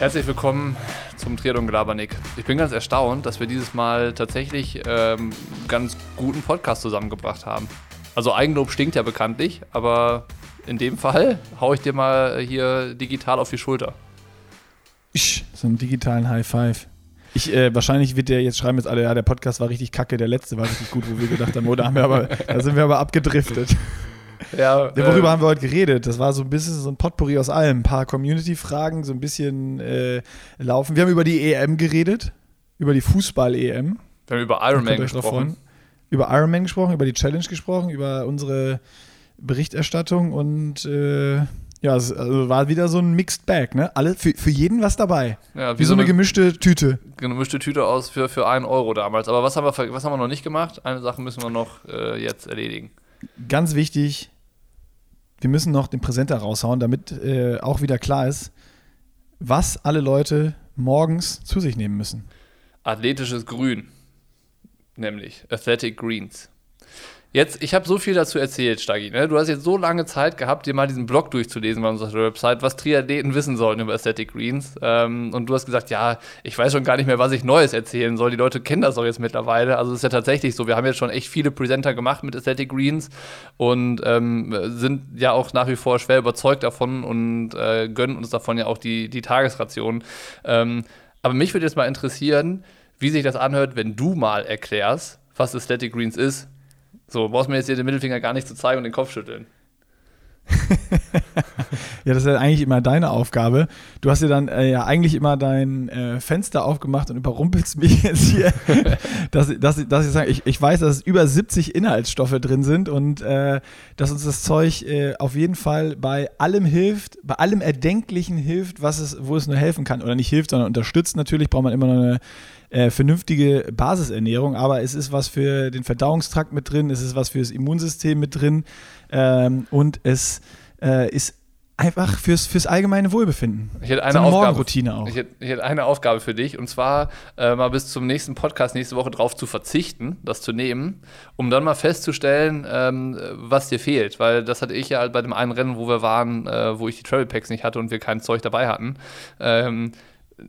Herzlich willkommen zum Triathlon Gelabernick. Ich bin ganz erstaunt, dass wir dieses Mal tatsächlich ähm, ganz guten Podcast zusammengebracht haben. Also Eigenlob stinkt ja bekanntlich, aber in dem Fall haue ich dir mal hier digital auf die Schulter. So einen digitalen High Five. Ich, äh, wahrscheinlich wird der jetzt schreiben jetzt alle, ja, der Podcast war richtig kacke, der letzte war richtig gut, wo wir gedacht haben, oh, da, haben wir aber, da sind wir aber abgedriftet. Ja, Worüber äh, haben wir heute geredet? Das war so ein bisschen so ein Potpourri aus allem. Ein paar Community-Fragen, so ein bisschen äh, laufen. Wir haben über die EM geredet, über die Fußball-EM. Wir haben über Ironman gesprochen. Über Ironman gesprochen, über die Challenge gesprochen, über unsere Berichterstattung und äh, ja, es also war wieder so ein Mixed Bag, ne? Alle, für, für jeden was dabei. Ja, Wie so eine gemischte Tüte. gemischte Tüte aus für, für einen Euro damals. Aber was haben, wir, was haben wir noch nicht gemacht? Eine Sache müssen wir noch äh, jetzt erledigen. Ganz wichtig, wir müssen noch den Präsenter raushauen, damit äh, auch wieder klar ist, was alle Leute morgens zu sich nehmen müssen. Athletisches Grün. Nämlich Athletic Greens. Jetzt, ich habe so viel dazu erzählt, Stagi. Ne? Du hast jetzt so lange Zeit gehabt, dir mal diesen Blog durchzulesen bei unserer Website, was Triathleten wissen sollten über Aesthetic Greens. Ähm, und du hast gesagt, ja, ich weiß schon gar nicht mehr, was ich Neues erzählen soll. Die Leute kennen das doch jetzt mittlerweile. Also es ist ja tatsächlich so. Wir haben jetzt schon echt viele Presenter gemacht mit Aesthetic Greens und ähm, sind ja auch nach wie vor schwer überzeugt davon und äh, gönnen uns davon ja auch die, die Tagesration. Ähm, aber mich würde jetzt mal interessieren, wie sich das anhört, wenn du mal erklärst, was Aesthetic Greens ist. So, brauchst mir jetzt hier den Mittelfinger gar nicht zu zeigen und den Kopf schütteln. Ja, das ist ja eigentlich immer deine Aufgabe. Du hast dir dann äh, ja eigentlich immer dein äh, Fenster aufgemacht und überrumpelst mich jetzt hier, dass, dass, dass ich sage, ich, ich weiß, dass es über 70 Inhaltsstoffe drin sind und äh, dass uns das Zeug äh, auf jeden Fall bei allem hilft, bei allem Erdenklichen hilft, was es, wo es nur helfen kann. Oder nicht hilft, sondern unterstützt natürlich, braucht man immer noch eine äh, vernünftige Basisernährung, aber es ist was für den Verdauungstrakt mit drin, es ist was für das Immunsystem mit drin ähm, und es äh, ist einfach fürs, fürs allgemeine Wohlbefinden. Ich hätte eine so eine Aufgabe. Morgenroutine auch. Ich hätte, ich hätte eine Aufgabe für dich und zwar äh, mal bis zum nächsten Podcast nächste Woche drauf zu verzichten, das zu nehmen, um dann mal festzustellen, ähm, was dir fehlt. Weil das hatte ich ja bei dem einen Rennen, wo wir waren, äh, wo ich die Travel Packs nicht hatte und wir kein Zeug dabei hatten. Ähm,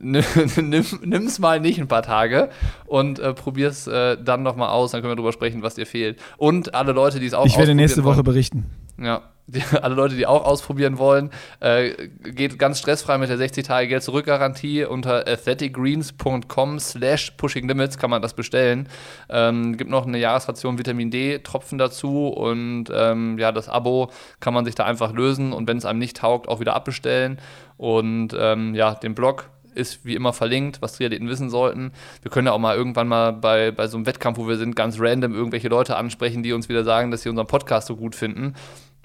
nimm, nimm's mal nicht ein paar Tage und äh, probier's äh, dann nochmal aus, dann können wir drüber sprechen, was dir fehlt. Und alle Leute, die es auch Ich werde nächste Woche berichten. ja, die, alle Leute, die auch ausprobieren wollen, äh, geht ganz stressfrei mit der 60-Tage-Geld-Zurück-Garantie unter athleticgreens.com slash pushinglimits kann man das bestellen. Ähm, gibt noch eine Jahresration Vitamin D-Tropfen dazu und ähm, ja, das Abo kann man sich da einfach lösen und wenn es einem nicht taugt, auch wieder abbestellen. Und ähm, ja, den Blog ist wie immer verlinkt, was Triathleten wissen sollten. Wir können ja auch mal irgendwann mal bei, bei so einem Wettkampf, wo wir sind, ganz random irgendwelche Leute ansprechen, die uns wieder sagen, dass sie unseren Podcast so gut finden.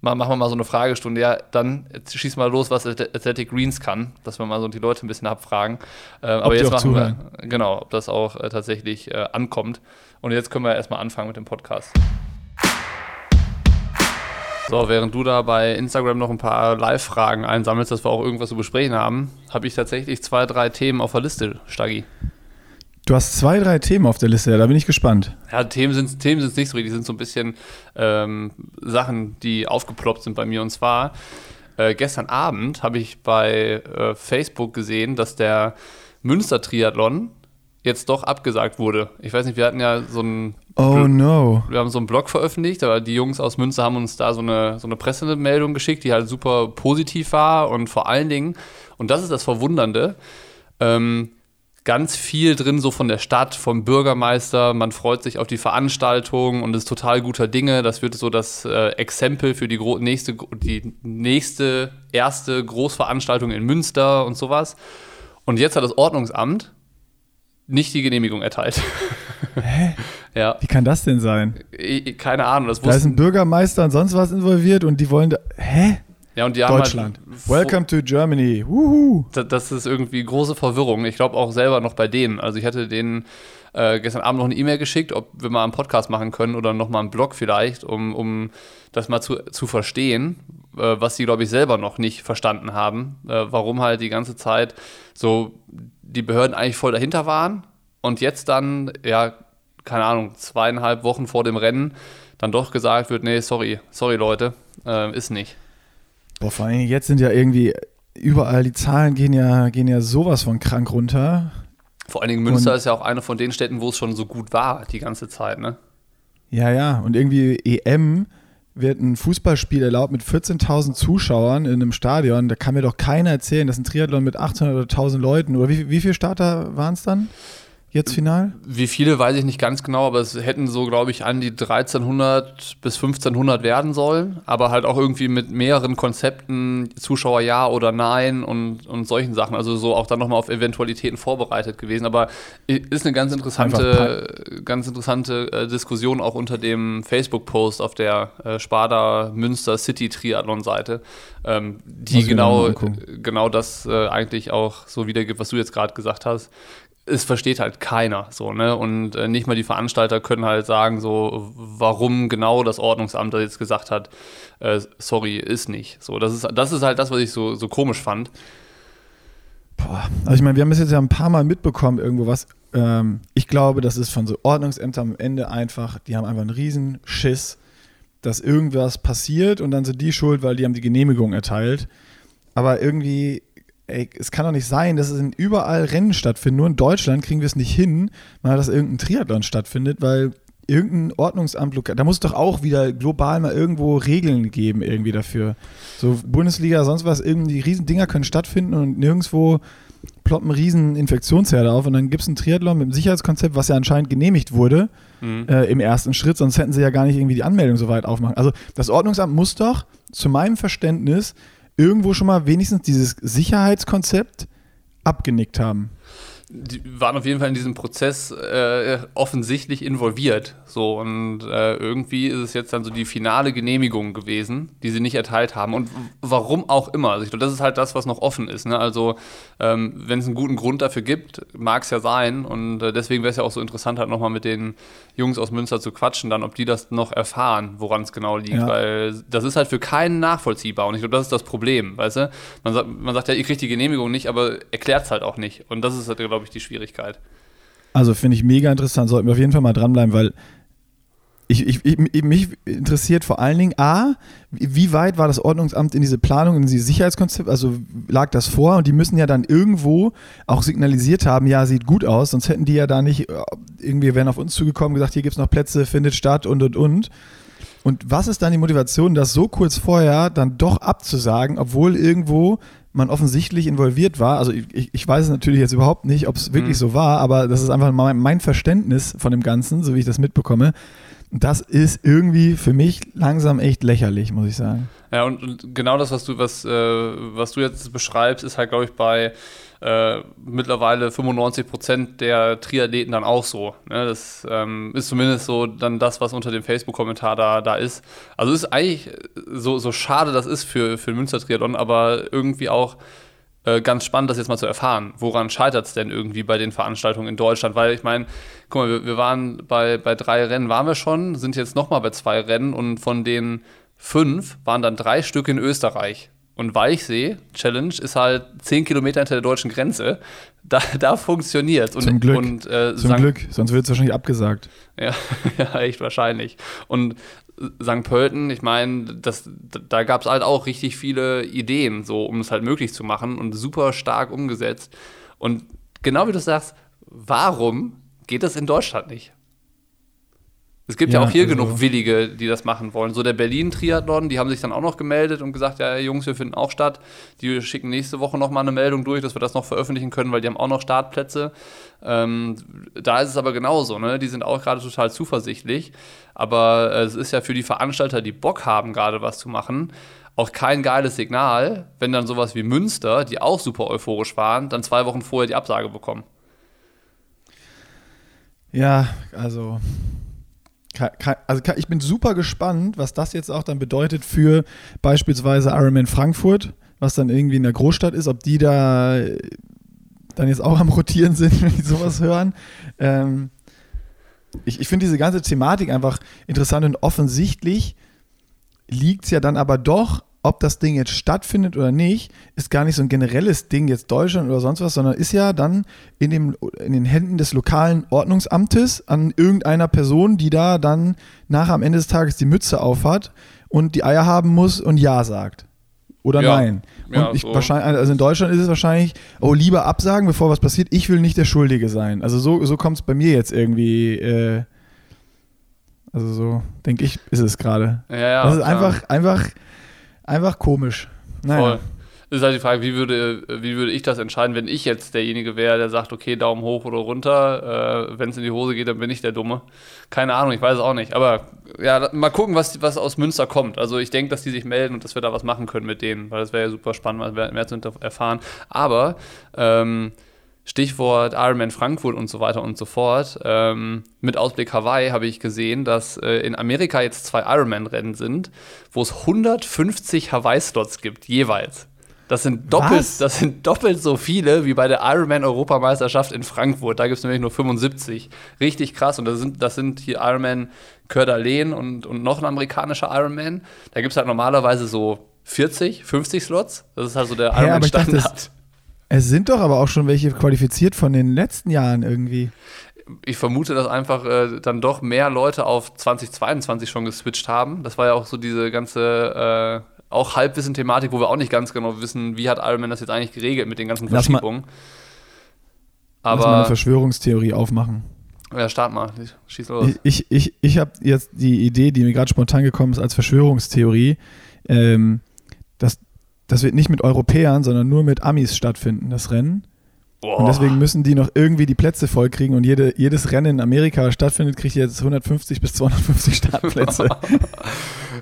Mal, machen wir mal so eine Fragestunde. Ja, dann schieß mal los, was Athletic Greens kann, dass wir mal so die Leute ein bisschen abfragen. Äh, aber jetzt auch machen zuhören. wir, genau, ob das auch äh, tatsächlich äh, ankommt. Und jetzt können wir erstmal anfangen mit dem Podcast. So, während du da bei Instagram noch ein paar Live-Fragen einsammelst, dass wir auch irgendwas zu besprechen haben, habe ich tatsächlich zwei, drei Themen auf der Liste, Stagi. Du hast zwei, drei Themen auf der Liste, da bin ich gespannt. Ja, Themen sind Themen sind's nicht so richtig, die sind so ein bisschen ähm, Sachen, die aufgeploppt sind bei mir. Und zwar, äh, gestern Abend habe ich bei äh, Facebook gesehen, dass der Münster-Triathlon jetzt doch abgesagt wurde. Ich weiß nicht, wir hatten ja so ein Oh no. wir haben so einen Blog veröffentlicht, aber die Jungs aus Münster haben uns da so eine, so eine Pressemeldung geschickt, die halt super positiv war und vor allen Dingen, und das ist das Verwundernde, ähm, ganz viel drin so von der Stadt, vom Bürgermeister, man freut sich auf die Veranstaltung und ist total guter Dinge. Das wird so das äh, Exempel für die nächste, die nächste, erste Großveranstaltung in Münster und sowas. Und jetzt hat das Ordnungsamt nicht die Genehmigung erteilt. Hä? ja. Wie kann das denn sein? Keine Ahnung, das Da ist ein Bürgermeister und sonst was involviert und die wollen da. Hä? ja, und die haben Deutschland. Halt, Welcome to Germany. Wuhu. Da- Das ist irgendwie große Verwirrung. Ich glaube auch selber noch bei denen. Also ich hatte denen äh, gestern Abend noch eine E-Mail geschickt, ob wir mal einen Podcast machen können oder noch mal einen Blog vielleicht, um, um das mal zu, zu verstehen, äh, was sie, glaube ich, selber noch nicht verstanden haben. Äh, warum halt die ganze Zeit so die Behörden eigentlich voll dahinter waren und jetzt dann, ja, keine Ahnung, zweieinhalb Wochen vor dem Rennen dann doch gesagt wird, nee, sorry, sorry Leute, äh, ist nicht. Boah, vor allem jetzt sind ja irgendwie überall, die Zahlen gehen ja, gehen ja sowas von krank runter. Vor allen Dingen Münster und, ist ja auch eine von den Städten, wo es schon so gut war, die ganze Zeit, ne? Ja, ja. Und irgendwie EM wird ein Fußballspiel erlaubt mit 14.000 Zuschauern in einem Stadion. Da kann mir doch keiner erzählen, dass ein Triathlon mit 800 oder 1000 Leuten, oder wie, wie viele Starter waren es dann? Jetzt final? Wie viele weiß ich nicht ganz genau, aber es hätten so, glaube ich, an die 1300 bis 1500 werden sollen, aber halt auch irgendwie mit mehreren Konzepten, Zuschauer ja oder nein und, und solchen Sachen. Also so auch dann nochmal auf Eventualitäten vorbereitet gewesen. Aber ist eine ganz interessante, ganz interessante äh, Diskussion auch unter dem Facebook-Post auf der äh, Sparda Münster City Triathlon-Seite, ähm, die genau, genau das äh, eigentlich auch so wiedergibt, was du jetzt gerade gesagt hast es versteht halt keiner so, ne? Und äh, nicht mal die Veranstalter können halt sagen, so, warum genau das Ordnungsamt da jetzt gesagt hat, äh, sorry, ist nicht. So, das ist, das ist halt das, was ich so, so komisch fand. Boah, also ich meine, wir haben es jetzt ja ein paar Mal mitbekommen, irgendwo was. Ähm, ich glaube, das ist von so Ordnungsämtern am Ende einfach, die haben einfach einen riesen Schiss, dass irgendwas passiert und dann sind die schuld, weil die haben die Genehmigung erteilt. Aber irgendwie ey, es kann doch nicht sein, dass es in überall Rennen stattfinden. Nur in Deutschland kriegen wir es nicht hin, mal dass irgendein Triathlon stattfindet, weil irgendein Ordnungsamt, da muss es doch auch wieder global mal irgendwo Regeln geben irgendwie dafür. So Bundesliga, sonst was, irgendwie riesen Dinger können stattfinden und nirgendwo ploppen riesen Infektionsherde auf und dann gibt es ein Triathlon mit einem Sicherheitskonzept, was ja anscheinend genehmigt wurde mhm. äh, im ersten Schritt, sonst hätten sie ja gar nicht irgendwie die Anmeldung so weit aufmachen. Also das Ordnungsamt muss doch zu meinem Verständnis irgendwo schon mal wenigstens dieses Sicherheitskonzept abgenickt haben die waren auf jeden Fall in diesem Prozess äh, offensichtlich involviert. So und äh, irgendwie ist es jetzt dann so die finale Genehmigung gewesen, die sie nicht erteilt haben. Und warum auch immer. Also ich glaube, das ist halt das, was noch offen ist. Ne? Also ähm, wenn es einen guten Grund dafür gibt, mag es ja sein. Und äh, deswegen wäre es ja auch so interessant, halt nochmal mit den Jungs aus Münster zu quatschen, dann, ob die das noch erfahren, woran es genau liegt. Ja. Weil das ist halt für keinen nachvollziehbar. Und ich glaube, das ist das Problem, weißt du? Man sagt, man sagt ja, ihr kriegt die Genehmigung nicht, aber erklärt es halt auch nicht. Und das ist halt, glaube glaube ich, die Schwierigkeit. Also finde ich mega interessant, sollten wir auf jeden Fall mal dranbleiben, weil ich, ich, ich, mich interessiert vor allen Dingen, A, wie weit war das Ordnungsamt in diese Planung, in dieses Sicherheitskonzept, also lag das vor und die müssen ja dann irgendwo auch signalisiert haben, ja, sieht gut aus, sonst hätten die ja da nicht, äh, irgendwie wären auf uns zugekommen, gesagt, hier gibt es noch Plätze, findet statt und und und. Und was ist dann die Motivation, das so kurz vorher dann doch abzusagen, obwohl irgendwo man offensichtlich involviert war. Also ich, ich weiß es natürlich jetzt überhaupt nicht, ob es wirklich mhm. so war, aber das ist einfach mein, mein Verständnis von dem Ganzen, so wie ich das mitbekomme. Das ist irgendwie für mich langsam echt lächerlich, muss ich sagen. Ja, und, und genau das, was du, was, äh, was du jetzt beschreibst, ist halt, glaube ich, bei äh, mittlerweile 95 Prozent der Triathleten dann auch so. Ne? Das ähm, ist zumindest so dann das, was unter dem Facebook-Kommentar da, da ist. Also ist eigentlich so, so schade das ist für, für Münster Triathlon, aber irgendwie auch äh, ganz spannend, das jetzt mal zu erfahren. Woran scheitert es denn irgendwie bei den Veranstaltungen in Deutschland? Weil ich meine, guck mal, wir, wir, waren bei, bei drei Rennen waren wir schon, sind jetzt nochmal bei zwei Rennen und von den fünf waren dann drei Stück in Österreich. Und Weichsee Challenge ist halt 10 Kilometer hinter der deutschen Grenze. Da, da funktioniert es. Zum Glück. Und, äh, Zum Glück, sonst wird es wahrscheinlich abgesagt. Ja, ja, echt wahrscheinlich. Und St. Pölten, ich meine, da gab es halt auch richtig viele Ideen, so um es halt möglich zu machen und super stark umgesetzt. Und genau wie du sagst, warum geht das in Deutschland nicht? Es gibt ja, ja auch hier also genug Willige, die das machen wollen. So der Berlin-Triathlon, die haben sich dann auch noch gemeldet und gesagt, ja, Jungs, wir finden auch statt. Die schicken nächste Woche noch mal eine Meldung durch, dass wir das noch veröffentlichen können, weil die haben auch noch Startplätze. Ähm, da ist es aber genauso, ne? Die sind auch gerade total zuversichtlich. Aber äh, es ist ja für die Veranstalter, die Bock haben, gerade was zu machen, auch kein geiles Signal, wenn dann sowas wie Münster, die auch super euphorisch waren, dann zwei Wochen vorher die Absage bekommen. Ja, also also ich bin super gespannt, was das jetzt auch dann bedeutet für beispielsweise Ironman Frankfurt, was dann irgendwie in der Großstadt ist, ob die da dann jetzt auch am Rotieren sind, wenn die sowas hören. Ähm, ich ich finde diese ganze Thematik einfach interessant und offensichtlich liegt es ja dann aber doch ob das Ding jetzt stattfindet oder nicht, ist gar nicht so ein generelles Ding, jetzt Deutschland oder sonst was, sondern ist ja dann in, dem, in den Händen des lokalen Ordnungsamtes an irgendeiner Person, die da dann nachher am Ende des Tages die Mütze aufhat und die Eier haben muss und Ja sagt. oder Ja. nein. Und Ja, ich so. wahrscheinlich, also in Deutschland ist es wahrscheinlich, oh, lieber absagen, bevor was passiert. Ich will nicht der Schuldige sein. Also so, so kommt es bei mir jetzt irgendwie. Äh, also so, denke ich, ist es gerade. Ja, ja, das ist klar. einfach, einfach, einfach komisch. Naja. Voll. Ist halt die Frage, wie würde, wie würde ich das entscheiden, wenn ich jetzt derjenige wäre, der sagt, okay, Daumen hoch oder runter, äh, wenn es in die Hose geht, dann bin ich der Dumme. Keine Ahnung, ich weiß es auch nicht. Aber ja, mal gucken, was, was aus Münster kommt. Also ich denke, dass die sich melden und dass wir da was machen können mit denen, weil das wäre ja super spannend, mehr, zu erfahren. Aber ähm, Stichwort Ironman Frankfurt und so weiter und so fort. Ähm, mit Ausblick Hawaii habe ich gesehen, dass äh, in Amerika jetzt zwei Ironman-Rennen sind, wo es 150 Hawaii-Slots gibt, jeweils. Das sind, doppelt, Was? das sind doppelt so viele wie bei der Ironman-Europameisterschaft in Frankfurt. Da gibt es nämlich nur 75. Richtig krass. Und das sind, das sind hier Ironman d'Alene und, und noch ein amerikanischer Ironman. Da gibt es halt normalerweise so 40, 50 Slots. Das ist halt so der Ironman-Standard. Es sind doch aber auch schon welche qualifiziert von den letzten Jahren irgendwie. ich vermute, dass einfach äh, dann doch mehr Leute auf 2022 schon geswitcht haben. Das war ja auch so diese ganze äh, auch Halbwissen-Thematik, wo wir auch nicht ganz genau wissen, wie hat Ironman das jetzt eigentlich geregelt mit den ganzen Lass mal- Verschiebungen. Lass mal eine Aber Verschwörungstheorie aufmachen. ja, start mal, schieß los. Ich, ich, ich, ich habe jetzt die Idee, die mir gerade spontan gekommen ist, als Verschwörungstheorie, ähm, dass das wird nicht mit Europäern, sondern nur mit Amis stattfinden, das Rennen. Boah. Und deswegen müssen die noch irgendwie die Plätze vollkriegen und jede, jedes Rennen in Amerika stattfindet, kriegt jetzt 150 bis 250 Startplätze.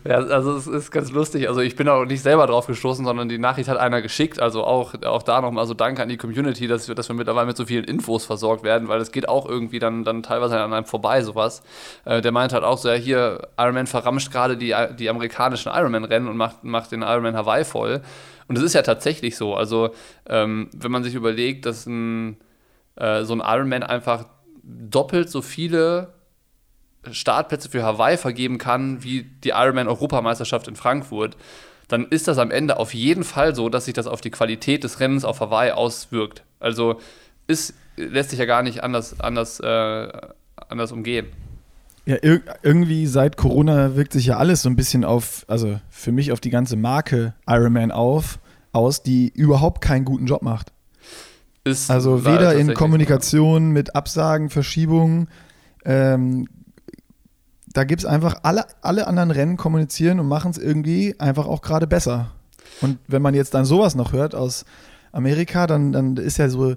Ja, also es ist ganz lustig. Also ich bin auch nicht selber drauf gestoßen, sondern die Nachricht hat einer geschickt. Also auch, auch da nochmal so Danke an die Community, dass wir, dass wir mittlerweile mit so vielen Infos versorgt werden, weil es geht auch irgendwie dann, dann teilweise an einem vorbei, sowas. Äh, der meint halt auch so, ja hier, Ironman verramscht gerade die, die amerikanischen Ironman-Rennen und macht, macht den Ironman Hawaii voll. Und es ist ja tatsächlich so. Also ähm, wenn man sich überlegt, dass ein, äh, so ein Ironman einfach doppelt so viele Startplätze für Hawaii vergeben kann, wie die Ironman-Europameisterschaft in Frankfurt, dann ist das am Ende auf jeden Fall so, dass sich das auf die Qualität des Rennens auf Hawaii auswirkt. Also ist, lässt sich ja gar nicht anders, anders, äh, anders umgehen. Ja, ir irgendwie seit Corona wirkt sich ja alles so ein bisschen auf, also für mich auf die ganze Marke Ironman auf, aus, die überhaupt keinen guten Job macht. Ist Also weder in Kommunikation mit Absagen, Verschiebungen. Ähm, da gibt es einfach alle, alle anderen Rennen kommunizieren und machen es irgendwie einfach auch gerade besser. Und wenn man jetzt dann sowas noch hört aus Amerika, dann, dann ist ja so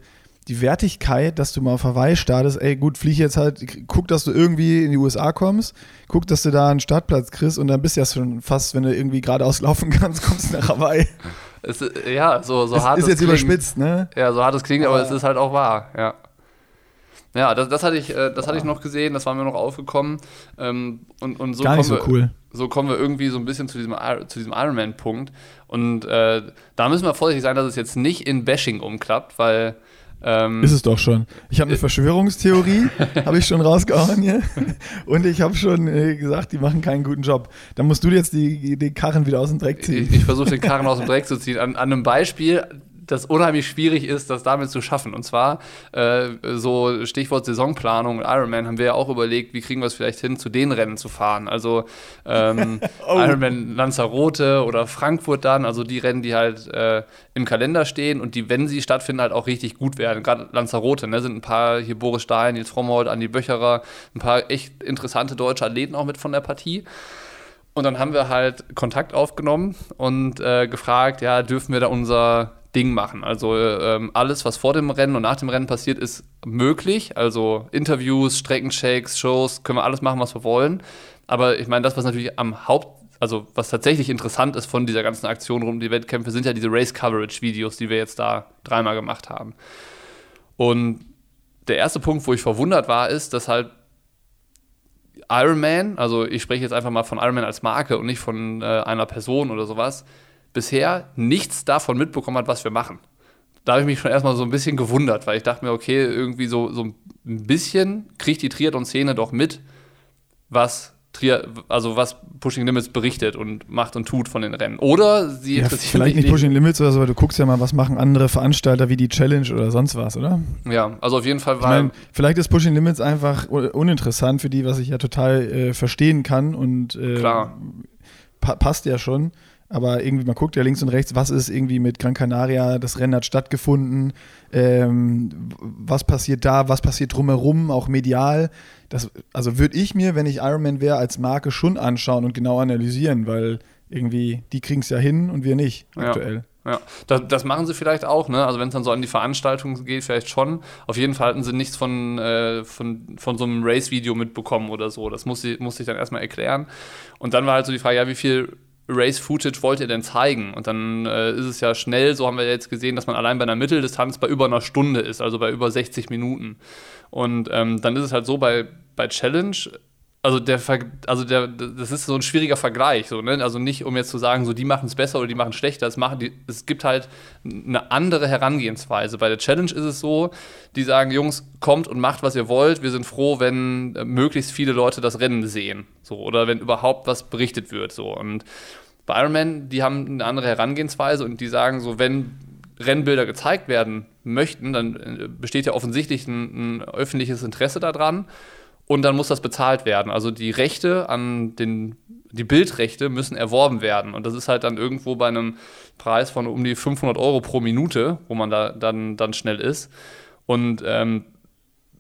die Wertigkeit, dass du mal auf Hawaii startest, ey gut, flieg jetzt halt, guck, dass du irgendwie in die USA kommst, guck, dass du da einen Startplatz kriegst und dann bist du ja schon fast, wenn du irgendwie geradeaus laufen kannst, kommst du nach Hawaii. Es ja, so, so das hart ist es jetzt klingt. überspitzt, ne? Ja, so hart es klingt, aber Aber- es ist halt auch wahr, ja. Ja, das, das, hatte ich, äh, das hatte ich noch gesehen, das war mir noch aufgekommen. Ähm, und, und so, Gar nicht kommen so wir, cool. so kommen wir irgendwie so ein bisschen zu diesem, zu diesem Ironman-Punkt. Und äh, da müssen wir vorsichtig sein, dass es jetzt nicht in Bashing umklappt, weil. Ähm, Ist es doch schon. Ich habe eine Verschwörungstheorie, habe ich schon rausgehauen hier. Und ich habe schon äh, gesagt, die machen keinen guten Job. Dann musst du jetzt die, die Karren wieder aus dem Dreck ziehen. ich ich versuche den Karren aus dem Dreck zu ziehen. An, an einem Beispiel, das unheimlich schwierig ist, das damit zu schaffen. Und zwar, äh, so Stichwort Saisonplanung und Ironman, haben wir ja auch überlegt, wie kriegen wir es vielleicht hin, zu den Rennen zu fahren. Also ähm, Oh. Ironman Lanzarote oder Frankfurt dann, also die Rennen, die halt äh, im Kalender stehen und die, wenn sie stattfinden, halt auch richtig gut werden. Gerade Lanzarote, ne, sind ein paar hier Boris Stein, Nils Frommold, Andi Böcherer, ein paar echt interessante deutsche Athleten auch mit von der Partie. Und dann haben wir halt Kontakt aufgenommen und äh, gefragt, ja, dürfen wir da unser Ding machen? Also ähm, alles, was vor dem Rennen und nach dem Rennen passiert, ist möglich. Also Interviews, Streckenchecks, Shows, können wir alles machen, was wir wollen. Aber ich meine, das, was natürlich am Haupt, also was tatsächlich interessant ist von dieser ganzen Aktion rund um die Wettkämpfe, sind ja diese Race-Coverage-Videos, die wir jetzt da dreimal gemacht haben. Und der erste Punkt, wo ich verwundert war, ist, dass halt Ironman, also ich spreche jetzt einfach mal von Ironman als Marke und nicht von äh, einer Person oder sowas, bisher nichts davon mitbekommen hat, was wir machen. Da habe ich mich schon erstmal so ein bisschen gewundert, weil ich dachte mir, okay, irgendwie so, so ein bisschen kriegt die Triathlon-Szene doch mit, was, also was Pushing Limits berichtet und macht und tut von den Rennen. Oder sie Ja, vielleicht nicht Pushing Limits oder so, aber du guckst ja mal, was machen andere Veranstalter wie die Challenge oder sonst was, oder? Ja, also auf jeden Fall Ich war. meine, vielleicht ist Pushing Limits einfach un- uninteressant für die, was ich ja total äh, verstehen kann und äh, Klar. pa passt ja schon. Aber irgendwie, man guckt ja links und rechts, was ist irgendwie mit Gran Canaria, das Rennen hat stattgefunden, ähm, was passiert da, was passiert drumherum, auch medial. Das, also würde ich mir, wenn ich Ironman wäre, als Marke schon anschauen und genau analysieren, weil irgendwie, die kriegen es ja hin und wir nicht aktuell. Ja. Ja, das, das, machen sie vielleicht auch, ne? Also wenn es dann so an die Veranstaltung geht, vielleicht schon. Auf jeden Fall hatten sie nichts von, äh, von, von so einem Race-Video mitbekommen oder so. Das muss ich, muss ich dann erstmal erklären. Und dann war halt so die Frage, ja, wie viel Race-Footage wollt ihr denn zeigen? Und dann äh, ist es ja schnell, so haben wir jetzt gesehen, dass man allein bei einer Mitteldistanz bei über einer Stunde ist, also bei über 60 Minuten. Und ähm, dann ist es halt so bei, bei Challenge, also der, also der, das ist so ein schwieriger Vergleich, so, ne? Also nicht, um jetzt zu sagen, so die machen es besser oder die machen es schlechter. Es, machen die, es gibt halt eine andere Herangehensweise. Bei der Challenge ist es so, die sagen, Jungs, kommt und macht, was ihr wollt. Wir sind froh, wenn äh, möglichst viele Leute das Rennen sehen. So, oder wenn überhaupt was berichtet wird. So. Und bei Ironman, die haben eine andere Herangehensweise und die sagen so, wenn Rennbilder gezeigt werden möchten, dann äh, besteht ja offensichtlich ein, ein öffentliches Interesse daran und dann muss das bezahlt werden. Also die Rechte an den, die Bildrechte müssen erworben werden. Und das ist halt dann irgendwo bei einem Preis von um die 500 Euro pro Minute, wo man da dann, dann schnell ist. Und ähm,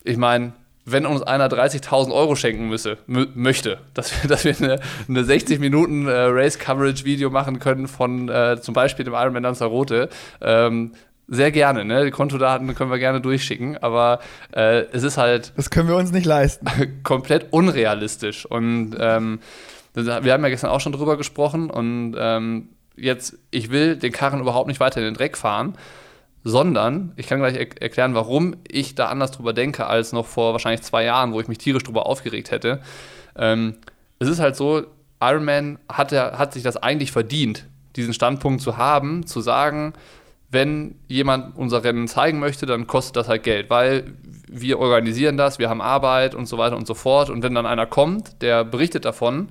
ich meine, wenn uns einer 30.000 Euro schenken müsse, möchte, dass wir, dass wir eine, eine 60 Minuten äh, Race-Coverage-Video machen können von äh, zum Beispiel dem Ironman Lanzarote, ähm, sehr gerne, ne? Die Kontodaten können wir gerne durchschicken, aber äh, es ist halt. Das können wir uns nicht leisten. komplett unrealistisch. Und ähm, wir haben ja gestern auch schon drüber gesprochen und ähm, jetzt, ich will den Karren überhaupt nicht weiter in den Dreck fahren, sondern ich kann gleich er erklären, warum ich da anders drüber denke als noch vor wahrscheinlich zwei Jahren, wo ich mich tierisch drüber aufgeregt hätte. Ähm, es ist halt so, Iron Man hat, er, hat sich das eigentlich verdient, diesen Standpunkt zu haben, zu sagen, wenn jemand unser Rennen zeigen möchte, dann kostet das halt Geld, weil wir organisieren das, wir haben Arbeit und so weiter und so fort. Und wenn dann einer kommt, der berichtet davon,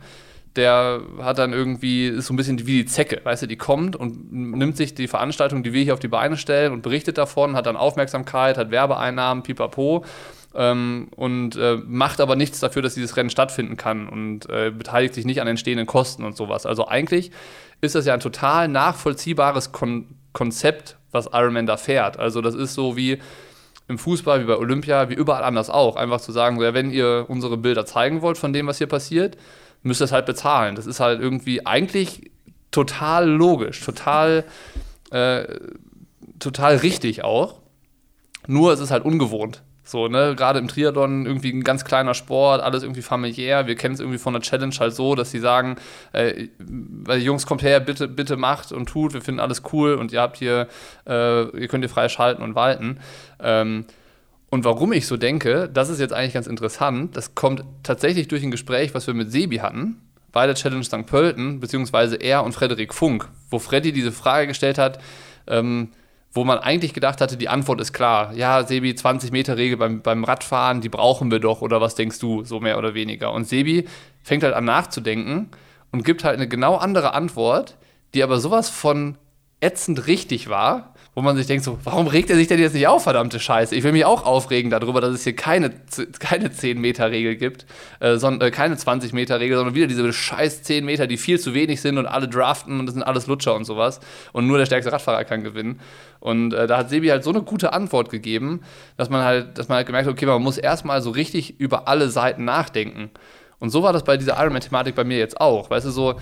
der hat dann irgendwie, ist so ein bisschen wie die Zecke, weißt du, die kommt und nimmt sich die Veranstaltung, die wir hier auf die Beine stellen und berichtet davon, hat dann Aufmerksamkeit, hat Werbeeinnahmen, pipapo. Ähm, und äh, macht aber nichts dafür, dass dieses Rennen stattfinden kann und äh, beteiligt sich nicht an entstehenden Kosten und sowas. Also eigentlich ist das ja ein total nachvollziehbares Kon Konzept, was Ironman da fährt. Also das ist so wie im Fußball, wie bei Olympia, wie überall anders auch. Einfach zu sagen, ja, wenn ihr unsere Bilder zeigen wollt von dem, was hier passiert, müsst ihr es halt bezahlen. Das ist halt irgendwie eigentlich total logisch, total, äh, total richtig auch. Nur es ist halt ungewohnt. So, ne, gerade im Triathlon irgendwie ein ganz kleiner Sport, alles irgendwie familiär. Wir kennen es irgendwie von der Challenge halt so, dass sie sagen, äh, Jungs, kommt her, bitte, bitte macht und tut, wir finden alles cool und ihr habt hier, äh, ihr könnt hier frei schalten und walten. Ähm, und warum ich so denke, das ist jetzt eigentlich ganz interessant. Das kommt tatsächlich durch ein Gespräch, was wir mit Sebi hatten, bei der Challenge St. Pölten, beziehungsweise er und Frederik Funk, wo Freddy diese Frage gestellt hat, ähm, wo man eigentlich gedacht hatte, die Antwort ist klar. Ja, Sebi, 20-Meter-Regel beim, beim Radfahren, die brauchen wir doch, oder was denkst du, so mehr oder weniger. Und Sebi fängt halt an nachzudenken und gibt halt eine genau andere Antwort, die aber sowas von ätzend richtig war, wo man sich denkt so, warum regt er sich denn jetzt nicht auf, verdammte Scheiße? Ich will mich auch aufregen darüber, dass es hier keine, keine 10-Meter-Regel gibt, äh, sondern, äh, keine 20-Meter-Regel, sondern wieder diese scheiß 10 Meter, die viel zu wenig sind und alle draften und das sind alles Lutscher und sowas. Und nur der stärkste Radfahrer kann gewinnen. Und äh, da hat Sebi halt so eine gute Antwort gegeben, dass man halt, dass man halt gemerkt hat, okay, man muss erstmal so richtig über alle Seiten nachdenken. Und so war das bei dieser Ironman-Thematik bei mir jetzt auch. Weißt du, so,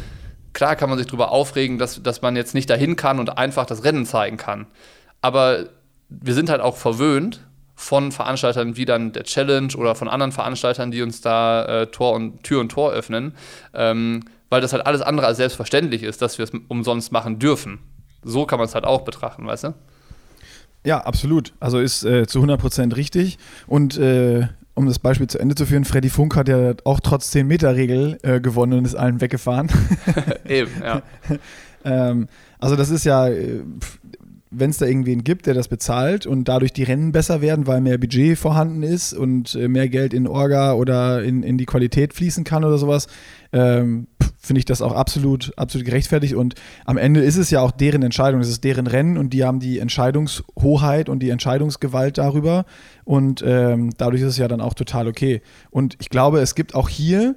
klar kann man sich darüber aufregen, dass, dass man jetzt nicht dahin kann und einfach das Rennen zeigen kann. Aber wir sind halt auch verwöhnt von Veranstaltern wie dann der Challenge oder von anderen Veranstaltern, die uns da äh, Tor und Tür und Tor öffnen, ähm, weil das halt alles andere als selbstverständlich ist, dass wir es umsonst machen dürfen. So kann man es halt auch betrachten, weißt du? Ja, absolut. Also ist äh, zu 100% richtig. Und äh, um das Beispiel zu Ende zu führen, Freddy Funk hat ja auch trotz 10-Meter-Regel äh, gewonnen und ist allen weggefahren. Eben, ja. ähm, also das ist ja, äh, wenn es da irgendwen gibt, der das bezahlt und dadurch die Rennen besser werden, weil mehr Budget vorhanden ist und äh, mehr Geld in Orga oder in, in die Qualität fließen kann oder sowas, ähm, finde ich das auch absolut, absolut gerechtfertigt. Und am Ende ist es ja auch deren Entscheidung, es ist deren Rennen und die haben die Entscheidungshoheit und die Entscheidungsgewalt darüber. Und ähm, dadurch ist es ja dann auch total okay. Und ich glaube, es gibt auch hier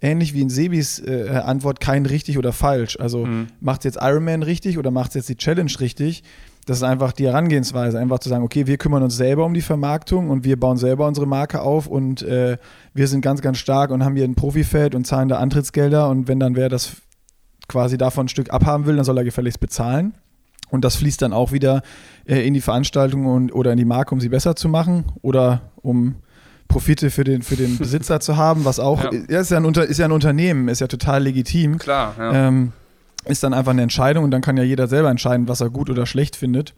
ähnlich wie in Sebis äh, Antwort kein richtig oder falsch. Also Mhm. macht jetzt Ironman richtig oder macht jetzt die Challenge richtig? Das ist einfach die Herangehensweise, einfach zu sagen, okay, wir kümmern uns selber um die Vermarktung und wir bauen selber unsere Marke auf und äh, wir sind ganz, ganz stark und haben hier ein Profifeld und zahlen da Antrittsgelder und wenn dann wer das quasi davon ein Stück abhaben will, dann soll er gefälligst bezahlen. Und das fließt dann auch wieder äh, in die Veranstaltung und, oder in die Marke, um sie besser zu machen oder um Profite für den, für den Besitzer zu haben, was auch, Ja. ist, ja ein Unter, ist ja ein Unternehmen, ist ja total legitim. Klar, ja. Ähm, ist dann einfach eine Entscheidung und dann kann ja jeder selber entscheiden, was er gut oder schlecht findet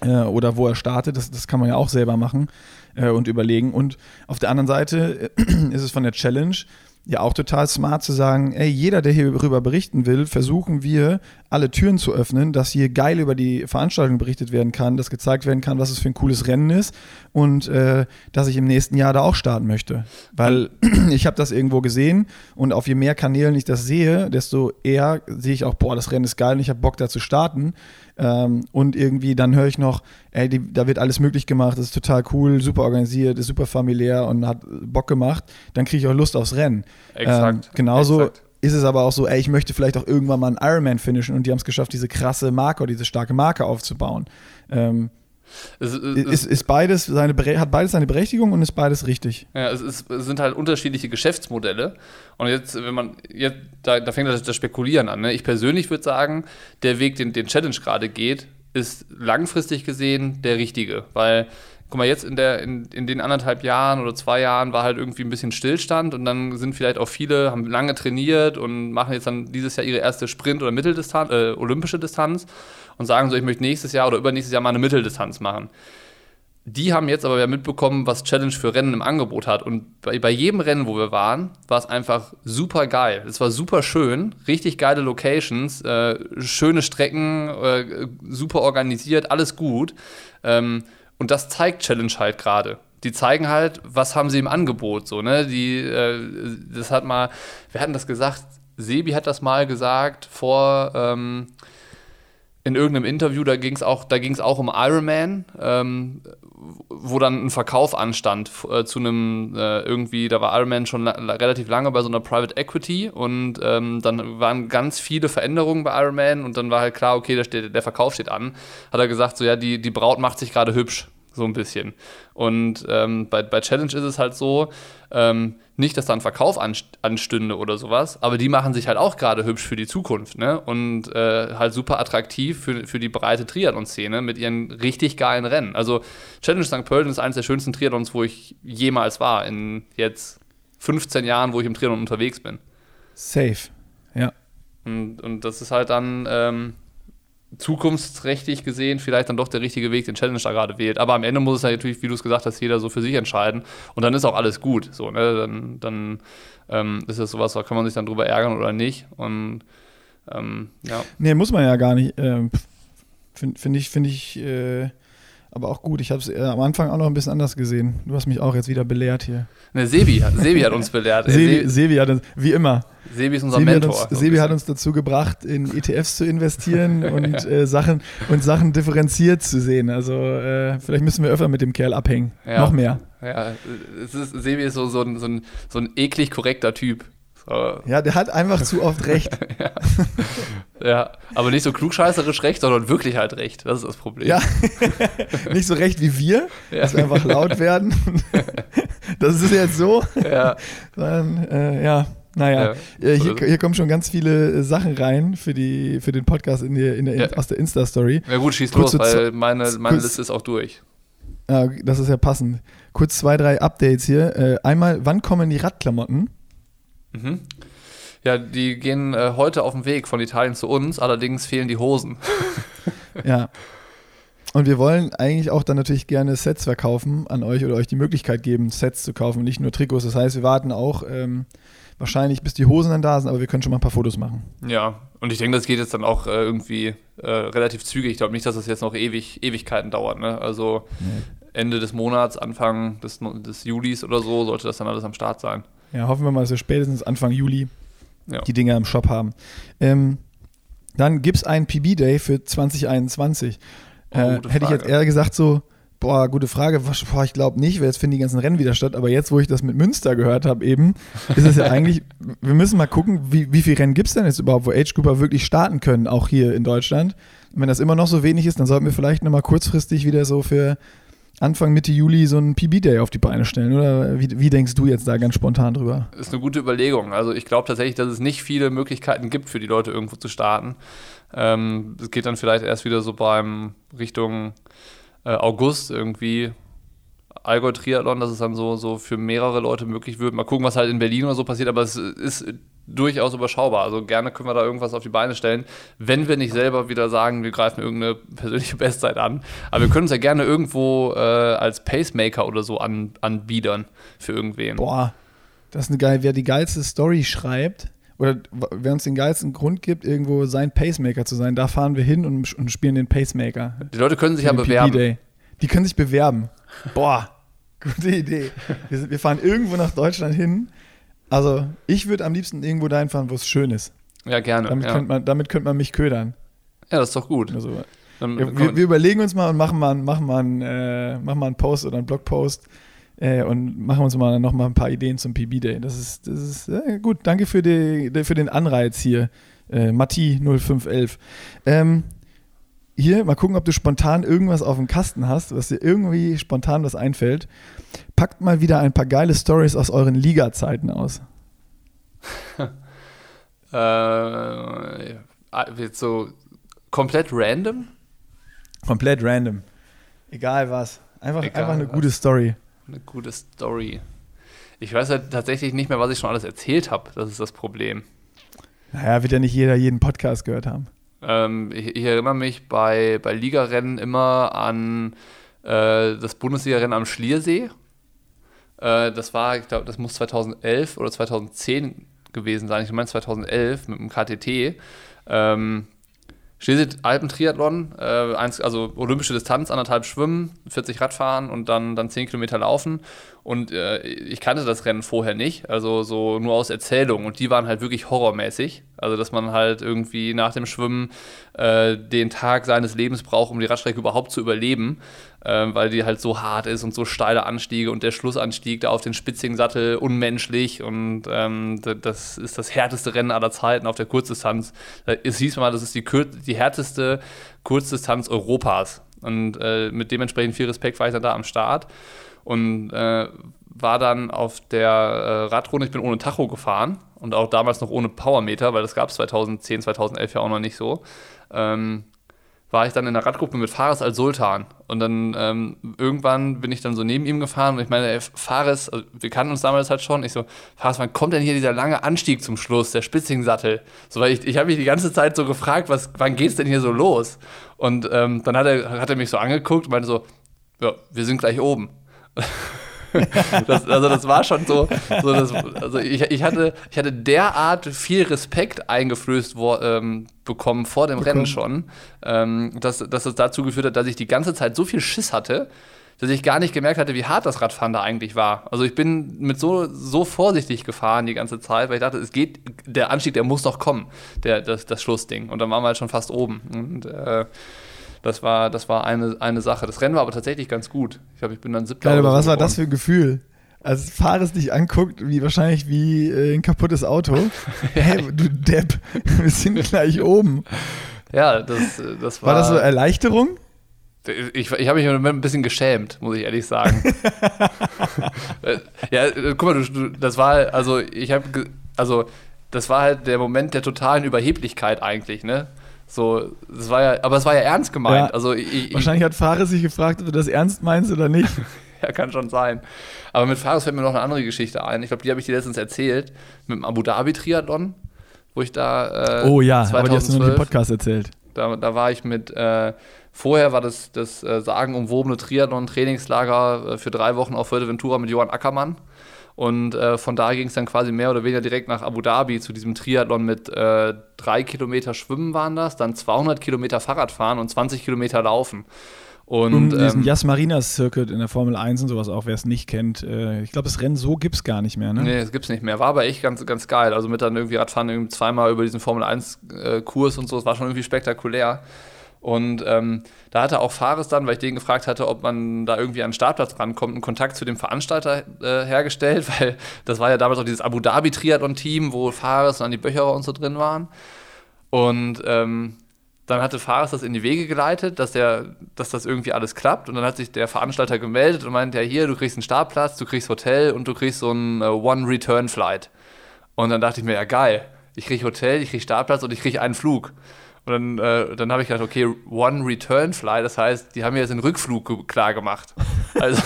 äh, oder wo er startet. Das, das kann man ja auch selber machen äh, und überlegen. Und auf der anderen Seite äh, ist es von der Challenge ja auch total smart zu sagen, ey, jeder, der hierüber berichten will, versuchen wir, alle Türen zu öffnen, dass hier geil über die Veranstaltung berichtet werden kann, dass gezeigt werden kann, was es für ein cooles Rennen ist und äh, dass ich im nächsten Jahr da auch starten möchte. Weil ich habe das irgendwo gesehen und auf je mehr Kanälen ich das sehe, desto eher sehe ich auch, boah, das Rennen ist geil und ich habe Bock da zu starten. Ähm, und irgendwie dann höre ich noch, ey, die, da wird alles möglich gemacht, das ist total cool, super organisiert, ist super familiär und hat Bock gemacht, dann kriege ich auch Lust aufs Rennen. Exakt. Ähm, genauso exakt. ist es aber auch so, ey, ich möchte vielleicht auch irgendwann mal einen Ironman finishen und die haben es geschafft, diese krasse Marke oder diese starke Marke aufzubauen. Ähm, Es, es, ist, ist beides seine, hat beides seine Berechtigung und ist beides richtig. Ja, es, ist, es sind halt unterschiedliche Geschäftsmodelle. Und jetzt, wenn man, jetzt, da, da fängt das, das Spekulieren an. Ne? Ich persönlich würde sagen, der Weg, den, den Challenge gerade geht, ist langfristig gesehen der richtige. Weil, guck mal, jetzt in, der, in, in den anderthalb Jahren oder zwei Jahren war halt irgendwie ein bisschen Stillstand und dann sind vielleicht auch viele, haben lange trainiert und machen jetzt dann dieses Jahr ihre erste Sprint- oder Mitteldistanz, äh, olympische Distanz und sagen so, ich möchte nächstes Jahr oder übernächstes Jahr mal eine Mitteldistanz machen. Die haben jetzt aber ja mitbekommen, was Challenge für Rennen im Angebot hat. Und bei, bei jedem Rennen, wo wir waren, war es einfach super geil. Es war super schön, richtig geile Locations, äh, schöne Strecken, äh, super organisiert, alles gut. Ähm, und das zeigt Challenge halt gerade. Die zeigen halt, was haben sie im Angebot. So, ne? Die, äh, das hat mal, wer hat denn das gesagt? Sebi hat das mal gesagt vor. Ähm, in irgendeinem Interview, da ging es auch, auch um Ironman, ähm, wo dann ein Verkauf anstand äh, zu einem äh, irgendwie, da war Ironman schon la la- relativ lange bei so einer Private Equity und ähm, dann waren ganz viele Veränderungen bei Ironman und dann war halt klar, okay, da steht, der Verkauf steht an. Hat er gesagt, so ja, die, die Braut macht sich gerade hübsch, so ein bisschen. Und ähm, bei, bei Challenge ist es halt so, ähm, nicht, dass da ein Verkauf anst anstünde oder sowas, aber die machen sich halt auch gerade hübsch für die Zukunft, ne? Und äh, halt super attraktiv für, für die breite Triathlon-Szene mit ihren richtig geilen Rennen. Also Challenge St. Pölten ist eines der schönsten Triathlons, wo ich jemals war, in jetzt 15 Jahren, wo ich im Triathlon unterwegs bin. Safe. Ja. Und, und das ist halt dann ähm, zukunftsträchtig gesehen vielleicht dann doch der richtige Weg, den Challenge da gerade wählt. Aber am Ende muss es halt natürlich, wie du es gesagt hast, jeder so für sich entscheiden. Und dann ist auch alles gut. So, ne? Dann, dann ähm, ist das sowas, da kann man sich dann drüber ärgern oder nicht. Und ähm, ja. Nee, muss man ja gar nicht. Ähm, Finde find ich, finde ich, äh, aber auch gut. Ich habe es äh, am Anfang auch noch ein bisschen anders gesehen. Du hast mich auch jetzt wieder belehrt hier. Ne, Sebi, hat- Sebi hat uns belehrt. Sebi, Se Sebi hat uns, wie immer, Sebi ist unser Sebi, hat Mentor. uns, so ein Sebi hat uns dazu gebracht, in ETFs zu investieren und, äh, Sachen, und Sachen differenziert zu sehen. Also äh, vielleicht müssen wir öfter mit dem Kerl abhängen. Ja. Noch mehr. Ja, ist, Sebi ist so, so, ein, so, ein, so ein eklig korrekter Typ. So, Ja, der hat einfach zu oft recht. ja, aber nicht so klugscheißerisch recht, sondern wirklich halt recht. Das ist das Problem. Ja, nicht so recht wie wir, Ja. dass wir einfach laut werden. das ist jetzt so. ja. Dann, äh, ja, naja. Ja, Äh, hier, es. hier kommen schon ganz viele äh, Sachen rein für, die, für den Podcast in der, in der, Ja. aus der Insta-Story. Ja gut, schieß Kurze los, weil meine, meine kurz- Liste ist auch durch. Ja, das ist ja passend. Kurz zwei, drei Updates hier. Äh, einmal, wann kommen die Radklamotten? Mhm. Ja, die gehen äh, heute auf dem Weg von Italien zu uns, allerdings fehlen die Hosen. Ja. Und wir wollen eigentlich auch dann natürlich gerne Sets verkaufen an euch oder euch die Möglichkeit geben, Sets zu kaufen, nicht nur Trikots. Das heißt, wir warten auch ähm, wahrscheinlich, bis die Hosen dann da sind, aber wir können schon mal ein paar Fotos machen. Ja, und ich denke, das geht jetzt dann auch äh, irgendwie äh, relativ zügig. Ich glaube nicht, dass das jetzt noch ewig, Ewigkeiten dauert. Ne? Also Ende des Monats, Anfang des, des Julis oder so, sollte das dann alles am Start sein. Ja, hoffen wir mal, dass wir spätestens Anfang Juli Ja. die Dinger im Shop haben. Ähm, dann gibt es einen PB-Day für 2021. Oh, Äh, hätte ich jetzt eher gesagt so Boah, gute Frage. Boah, ich glaube nicht, weil jetzt finden die ganzen Rennen wieder statt. Aber jetzt, wo ich das mit Münster gehört habe, eben, ist es ja eigentlich, wir müssen mal gucken, wie, wie viele Rennen gibt es denn jetzt überhaupt, wo Age Grouper wirklich starten können, auch hier in Deutschland. Und wenn das immer noch so wenig ist, dann sollten wir vielleicht nochmal kurzfristig wieder so für Anfang Mitte Juli so einen PB-Day auf die Beine stellen. Oder wie, wie, denkst du jetzt da ganz spontan drüber? Ist eine gute Überlegung. Also ich glaube tatsächlich, dass es nicht viele Möglichkeiten gibt für die Leute irgendwo zu starten. Ähm, es ähm, geht dann vielleicht erst wieder so beim Richtung äh, August irgendwie Allgäu Triathlon, dass es dann so, so für mehrere Leute möglich wird. Mal gucken, was halt in Berlin oder so passiert, aber es ist durchaus überschaubar. Also gerne können wir da irgendwas auf die Beine stellen, wenn wir nicht selber wieder sagen, wir greifen irgendeine persönliche Bestzeit an. Aber wir können uns ja gerne irgendwo äh, als Pacemaker oder so an, anbiedern für irgendwen. Boah, das ist eine geile, wer die geilste Story schreibt, oder wer uns den geilsten Grund gibt, irgendwo sein Pacemaker zu sein, da fahren wir hin und, und spielen den Pacemaker. Die Leute können sich ja bewerben. Die können sich bewerben. Boah, gute Idee. Wir, wir, fahren irgendwo nach Deutschland hin. Also, ich würde am liebsten irgendwo dahin fahren, wo es schön ist. Ja, gerne. Damit, ja. Könnte man, damit könnte man mich ködern. Ja, das ist doch gut. Also, wir, wir, wir, überlegen uns mal und machen mal, machen mal, einen, äh, machen mal einen Post oder einen Blogpost äh, und machen uns mal noch mal ein paar Ideen zum PB Day. Das ist, das ist äh, gut. Danke für, die, für den Anreiz hier, äh, Matti 0511. Ähm, hier, mal gucken, ob du spontan irgendwas auf dem Kasten hast, was dir irgendwie spontan was einfällt. Packt mal wieder ein paar geile Stories aus euren Liga-Zeiten aus. äh, jetzt so komplett random? Komplett random. Egal was. Einfach, Egal einfach eine was. gute Story eine gute Story. Ich weiß halt tatsächlich nicht mehr, was ich schon alles erzählt habe. Das ist das Problem. Naja, wird ja nicht jeder jeden Podcast gehört haben. Ähm, ich, ich, erinnere mich bei, bei Ligarennen immer an äh, das Bundesligarennen am Schliersee. Äh, das war, ich glaube, das muss 2011 oder 2010 gewesen sein. Ich meine 2011 mit dem KTT. Ähm, Schleswig Alpentriathlon, äh, also olympische Distanz, anderthalb Schwimmen, 40 Radfahren und dann, dann 10 Kilometer laufen. Und äh, ich kannte das Rennen vorher nicht, also so nur aus Erzählungen. Und die waren halt wirklich horrormäßig. Also, dass man halt irgendwie nach dem Schwimmen äh, den Tag seines Lebens braucht, um die Radstrecke überhaupt zu überleben, äh, weil die halt so hart ist und so steile Anstiege und der Schlussanstieg da auf den spitzigen Sattel unmenschlich. Und ähm, das ist das härteste Rennen aller Zeiten auf der Kurzdistanz. Es hieß mal, das ist die, die härteste Kurzdistanz Europas. Und äh, mit dementsprechend viel Respekt war ich dann da am Start und äh, war dann auf der äh, Radrunde, ich bin ohne Tacho gefahren und auch damals noch ohne Powermeter, weil das gab es 2010, 2011 ja auch noch nicht so. Ähm, war ich dann in der Radgruppe mit Fares als Sultan. Und dann ähm, irgendwann bin ich dann so neben ihm gefahren und ich meine, ey, Fares, also wir kannten uns damals halt schon. Ich so, Fares, wann kommt denn hier dieser lange Anstieg zum Schluss, der spitzigen Sattel? So, weil ich, ich habe mich die ganze Zeit so gefragt, was, wann geht's denn hier so los? Und ähm, dann hat er, hat er mich so angeguckt und meinte so, ja, wir sind gleich oben. das, also das war schon so, so das, also ich, ich, hatte, ich hatte derart viel Respekt eingeflößt wo, ähm, bekommen vor dem bekommen. Rennen schon, ähm, dass, dass es dazu geführt hat, dass ich die ganze Zeit so viel Schiss hatte, dass ich gar nicht gemerkt hatte, wie hart das Radfahren da eigentlich war. Also ich bin mit so, so vorsichtig gefahren die ganze Zeit, weil ich dachte, es geht, der Anstieg, der muss doch kommen, der, das, das Schlussding. Und dann waren wir halt schon fast oben. Und äh, das war, das war eine, eine Sache. Das Rennen war aber tatsächlich ganz gut. Ich glaube, ich bin dann siebter. Geil, aber was geworden. war das für ein Gefühl? Als Fahres dich anguckt, wie wahrscheinlich wie äh, ein kaputtes Auto. hey, du Depp, wir sind gleich oben. Ja, das, das war. War das so Erleichterung? Ich, ich habe mich ein bisschen geschämt, muss ich ehrlich sagen. ja, guck mal, du, das war, also ich habe, also das war halt der Moment der totalen Überheblichkeit eigentlich, ne? So, das war ja, aber es war ja ernst gemeint. Ja, also ich, wahrscheinlich hat Fares sich gefragt, ob du das ernst meinst oder nicht. ja, kann schon sein. Aber mit Fares fällt mir noch eine andere Geschichte ein. Ich glaube, die habe ich dir letztens erzählt. Mit dem Abu Dhabi Triathlon, wo ich da. Äh, oh ja, 2012, aber die hast du nur im Podcast erzählt. Da, da war ich mit. Äh, vorher war das, das äh, sagenumwobene Triathlon-Trainingslager äh, für drei Wochen auf Fuerteventura mit Johann Ackermann. Und äh, von da ging es dann quasi mehr oder weniger direkt nach Abu Dhabi zu diesem Triathlon mit äh, drei Kilometer Schwimmen waren das, dann 200 Kilometer Fahrradfahren und 20 Kilometer Laufen. Und, um diesen ähm, Jas Marinas Circuit in der Formel 1 und sowas auch, wer es nicht kennt. Äh, ich glaube, das Rennen so gibt es gar nicht mehr, ne? Nee, es gibt es nicht mehr. War aber echt ganz, ganz geil. Also mit dann irgendwie Radfahren irgendwie zweimal über diesen Formel 1 äh, Kurs und so, das war schon irgendwie spektakulär. Und ähm, da hatte auch Fares dann, weil ich den gefragt hatte, ob man da irgendwie an den Startplatz rankommt, einen Kontakt zu dem Veranstalter äh, hergestellt, weil das war ja damals auch dieses Abu Dhabi Triathlon-Team, wo Fares und Andi Böcherer und so drin waren. Und ähm, dann hatte Fares das in die Wege geleitet, dass, der, dass das irgendwie alles klappt. Und dann hat sich der Veranstalter gemeldet und meinte, ja, hier, du kriegst einen Startplatz, du kriegst Hotel und du kriegst so einen äh, One-Return-Flight. Und dann dachte ich mir, ja, geil. Ich krieg Hotel, ich krieg Startplatz und ich krieg einen Flug. Und dann, äh, dann habe ich gedacht, okay, One Return Fly, das heißt, die haben mir jetzt den Rückflug klar gemacht. Also,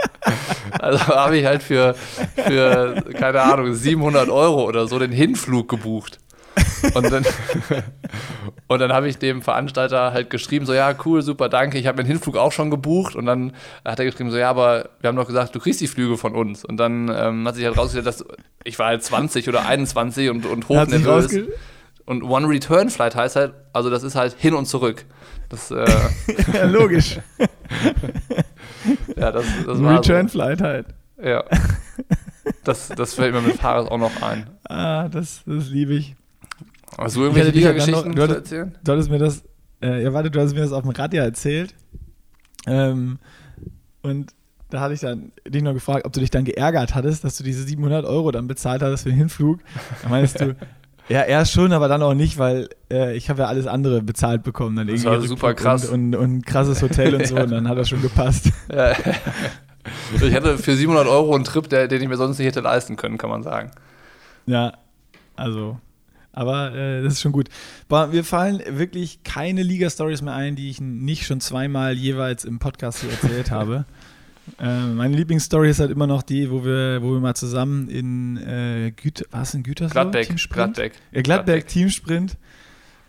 also habe ich halt für, für, keine Ahnung, 700 Euro oder so den Hinflug gebucht. Und dann, und dann habe ich dem Veranstalter halt geschrieben, so, ja, cool, super, danke, ich habe den Hinflug auch schon gebucht. Und dann hat er geschrieben, so, ja, aber wir haben doch gesagt, du kriegst die Flüge von uns. Und dann ähm, hat sich halt rausgestellt, dass ich war halt 20 oder 21 und, und hochnervös. Und One Return Flight heißt halt, also das ist halt hin und zurück. Das, äh ja, logisch. ja, das, das war Return so. Flight halt. Ja. Das, das fällt mir mit Fahrrad auch noch ein. Ah, das, das liebe ich. Hast du irgendwelche Liga-Geschichten zu erzählen? Du hattest mir das, äh, ja warte, du hast mir das auf dem Rad ja erzählt. Ähm, und da hatte ich dann dich noch gefragt, ob du dich dann geärgert hattest, dass du diese 700 Euro dann bezahlt hattest für den Hinflug. Da meinst du, ja, erst schon, aber dann auch nicht, weil äh, ich habe ja alles andere bezahlt bekommen. Dann das war super krass. Und, und, und, krasses Hotel und so, und dann hat das schon gepasst. Ja. Ich hatte für 700 Euro einen Trip, der, den ich mir sonst nicht hätte leisten können, kann man sagen. Ja, also aber äh, das ist schon gut. Aber wir fallen wirklich keine Liga-Stories mehr ein, die ich nicht schon zweimal jeweils im Podcast hier erzählt habe. Äh, meine Lieblingsstory ist halt immer noch die, wo wir, wo wir mal zusammen in äh, Güter, was in Gütersloh? Gladbeck, Teamsprint? Gladbeck. Ja, Gladbeck, Gladbeck Teamsprint,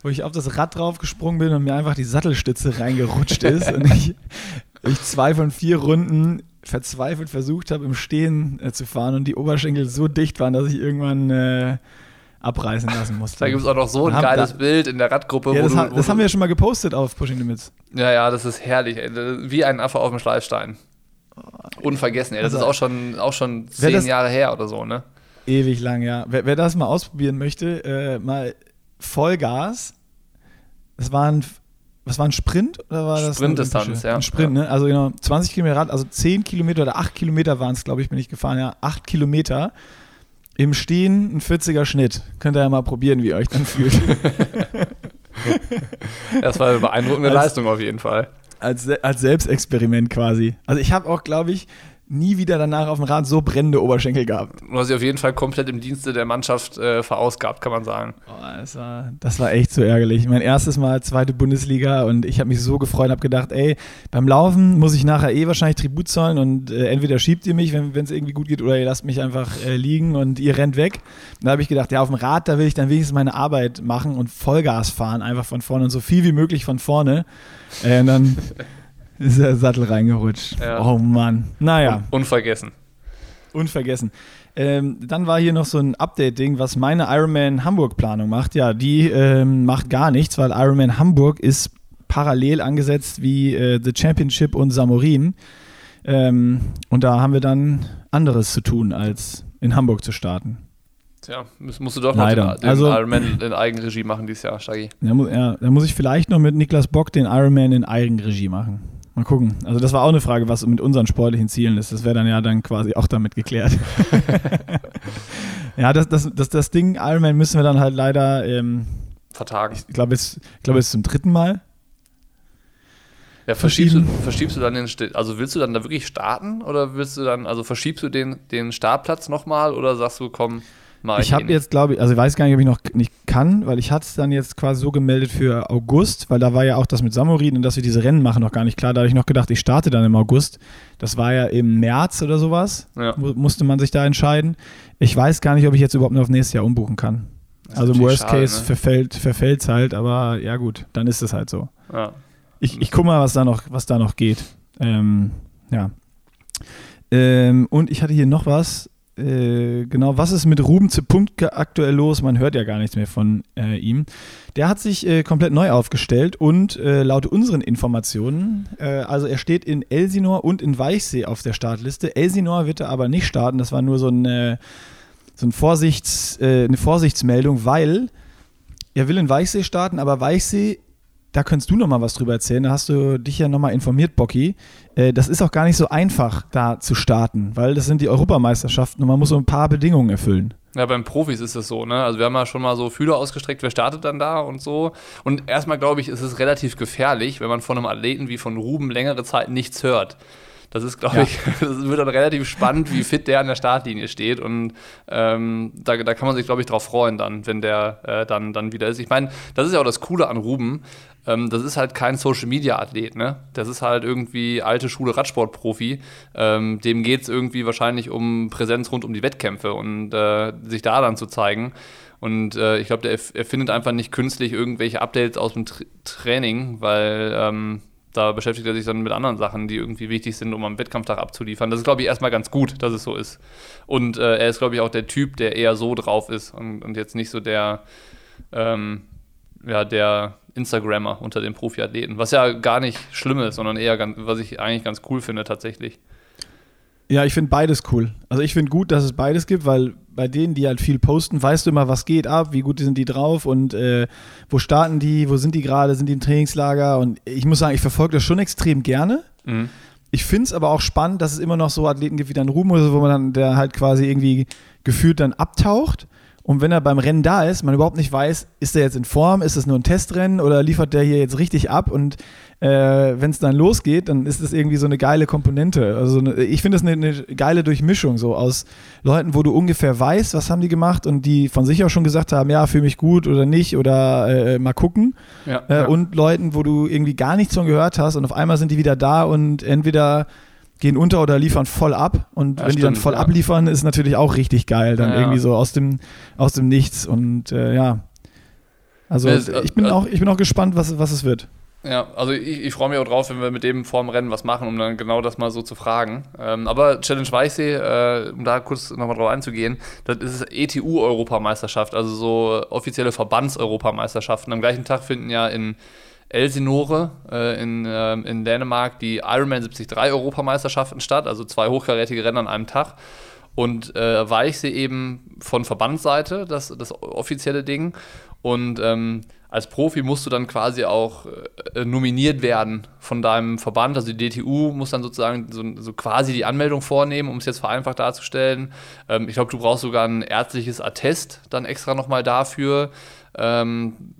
wo ich auf das Rad drauf gesprungen bin und mir einfach die Sattelstütze reingerutscht ist und ich, ich zwei von vier Runden verzweifelt versucht habe, im Stehen äh, zu fahren und die Oberschenkel so dicht waren, dass ich irgendwann äh, abreißen lassen musste. Da gibt es auch noch so ein geiles da, Bild in der Radgruppe. Ja, das, ha, das haben wir ja schon mal gepostet auf Pushing Limits. Ja, ja, das ist herrlich. Ey. Wie ein Affe auf dem Schleifstein. Unvergessen, ey. Das also, ist auch schon, auch schon zehn das, Jahre her oder so, ne? Ewig lang, ja. Wer, wer das mal ausprobieren möchte, äh, mal Vollgas. Das war ein, was war ein Sprint oder war das? Sprintdistanz, ja. Ein Sprint, ja. ne? Also genau, 20 Kilometer Rad, also 10 Kilometer oder 8 Kilometer waren es, glaube ich, bin ich gefahren, ja. 8 Kilometer. Im Stehen ein 40er Schnitt. Könnt ihr ja mal probieren, wie ihr euch dann fühlt. das war eine beeindruckende als, Leistung auf jeden Fall. Als, als Selbstexperiment quasi. Also ich habe auch, glaube ich, nie wieder danach auf dem Rad so brennende Oberschenkel gehabt. Du hast sie auf jeden Fall komplett im Dienste der Mannschaft äh, verausgabt, kann man sagen. Oh, das, war, das war echt so ärgerlich. Mein erstes Mal zweite Bundesliga und ich habe mich so gefreut und habe gedacht, ey, beim Laufen muss ich nachher eh wahrscheinlich Tribut zollen und äh, entweder schiebt ihr mich, wenn es irgendwie gut geht, oder ihr lasst mich einfach äh, liegen und ihr rennt weg. Und da habe ich gedacht, ja, auf dem Rad, da will ich dann wenigstens meine Arbeit machen und Vollgas fahren, einfach von vorne und so viel wie möglich von vorne. Äh, und dann ist der Sattel reingerutscht. Ja. Oh Mann. Naja. Un unvergessen. Unvergessen. Ähm, dann war hier noch so ein Update-Ding, was meine Ironman Hamburg-Planung macht. Ja, die ähm, macht gar nichts, weil Ironman Hamburg ist parallel angesetzt wie äh, The Championship und Samorin. Ähm, und da haben wir dann anderes zu tun, als in Hamburg zu starten. Tja, musst du doch noch den, den also, Ironman in Eigenregie machen dieses Jahr, Stagi. Ja, ja, da muss ich vielleicht noch mit Niklas Bock den Ironman in Eigenregie machen. Mal gucken. Also das war auch eine Frage, was mit unseren sportlichen Zielen ist. Das wäre dann ja dann quasi auch damit geklärt. ja, das, das, das, das Ding Ironman müssen wir dann halt leider ähm, vertagen. Ich glaube, es, glaub, ist zum dritten Mal. Ja, verschiebst du, verschiebst du dann den, also willst du dann da wirklich starten oder willst du dann, also verschiebst du den, den Startplatz nochmal oder sagst du, komm, Mach ich habe jetzt, glaube ich, also ich weiß gar nicht, ob ich noch nicht kann, weil ich hatte es dann jetzt quasi so gemeldet für August, weil da war ja auch das mit Samurin und dass wir diese Rennen machen noch gar nicht klar. Da habe ich noch gedacht, ich starte dann im August. Das war ja im März oder sowas, ja. musste man sich da entscheiden. Ich weiß gar nicht, ob ich jetzt überhaupt noch auf nächstes Jahr umbuchen kann. Also im Worst schade, Case ne? verfällt es halt, aber ja gut, dann ist es halt so. Ja. Ich, ich gucke mal, was da noch, was da noch geht. Ähm, ja. Ähm, und ich hatte hier noch was, äh, genau, was ist mit Ruben zu Punkt aktuell los? Man hört ja gar nichts mehr von äh, ihm. Der hat sich äh, komplett neu aufgestellt und äh, laut unseren Informationen, äh, also er steht in Elsinor und in Weichsee auf der Startliste. Elsinor wird er aber nicht starten, das war nur so, ein, so ein Vorsichts, eine Vorsichtsmeldung, weil er will in Weichsee starten, aber Weichsee da könntest du noch mal was drüber erzählen. Da hast du dich ja noch mal informiert, Bocky. Äh, das ist auch gar nicht so einfach, da zu starten, weil das sind die Europameisterschaften und man muss so ein paar Bedingungen erfüllen. Ja, beim Profis ist es so, ne? Also wir haben ja schon mal so Fühler ausgestreckt, wer startet dann da und so. Und erstmal glaube ich, ist es relativ gefährlich, wenn man von einem Athleten wie von Ruben längere Zeit nichts hört. Das ist, glaube ja. ich, das wird dann relativ spannend, wie fit der an der Startlinie steht. Und ähm, da, da kann man sich, glaube ich, drauf freuen, dann, wenn der äh, dann, dann wieder ist. Ich meine, das ist ja auch das Coole an Ruben. Ähm, das ist halt kein Social-Media-Athlet, ne? Das ist halt irgendwie alte Schule Radsport-Profi. Ähm, dem geht es irgendwie wahrscheinlich um Präsenz rund um die Wettkämpfe und äh, sich da dann zu zeigen. Und äh, ich glaube, der er findet einfach nicht künstlich irgendwelche Updates aus dem Tra Training, weil ähm, da beschäftigt er sich dann mit anderen Sachen, die irgendwie wichtig sind, um am Wettkampftag abzuliefern. Das ist, glaube ich, erstmal ganz gut, dass es so ist. Und äh, er ist, glaube ich, auch der Typ, der eher so drauf ist und, und jetzt nicht so der, ähm, ja, der Instagrammer unter den Profiathleten. Was ja gar nicht schlimm ist, sondern eher, ganz, was ich eigentlich ganz cool finde tatsächlich. Ja, ich finde beides cool. Also ich finde gut, dass es beides gibt, weil bei denen, die halt viel posten, weißt du immer, was geht ab, wie gut sind die drauf und äh, wo starten die, wo sind die gerade, sind die im Trainingslager und ich muss sagen, ich verfolge das schon extrem gerne. Mhm. Ich finde es aber auch spannend, dass es immer noch so Athleten gibt wie dann Ruben oder so, wo man dann, der halt quasi irgendwie gefühlt dann abtaucht und wenn er beim Rennen da ist, man überhaupt nicht weiß, ist er jetzt in Form, ist es nur ein Testrennen oder liefert der hier jetzt richtig ab? Und äh, wenn es dann losgeht, dann ist es irgendwie so eine geile Komponente. Also eine, ich finde es eine, eine, geile Durchmischung so aus Leuten, wo du ungefähr weißt, was haben die gemacht und die von sich auch schon gesagt haben, ja, fühle mich gut oder nicht oder äh, mal gucken. Ja, äh, ja. Und Leuten, wo du irgendwie gar nichts von gehört hast und auf einmal sind die wieder da und entweder gehen unter oder liefern voll ab. Und ja, wenn stimmt, die dann voll ja. abliefern, ist natürlich auch richtig geil. Dann ja, irgendwie so aus dem, aus dem Nichts. Und äh, ja. Also ich bin, äh, auch, ich bin auch gespannt, was, was es wird. Ja, also ich, ich freue mich auch drauf, wenn wir mit dem vorm Rennen was machen, um dann genau das mal so zu fragen. Ähm, aber Challenge Weichsee, äh, um da kurz nochmal drauf einzugehen, das ist ETU-Europameisterschaft, also so offizielle Verbands-Europameisterschaften. Am gleichen Tag finden ja in Elsinore äh, in, äh, in Dänemark die Ironman 73 Europameisterschaften statt, also zwei hochkarätige Rennen an einem Tag. Und äh, Weichsee eben von Verbandsseite, das, das offizielle Ding. Und ähm, als Profi musst du dann quasi auch äh, nominiert werden von deinem Verband. Also die DTU muss dann sozusagen so, so quasi die Anmeldung vornehmen, um es jetzt vereinfacht darzustellen. Ähm, ich glaube, du brauchst sogar ein ärztliches Attest dann extra nochmal dafür. Ähm,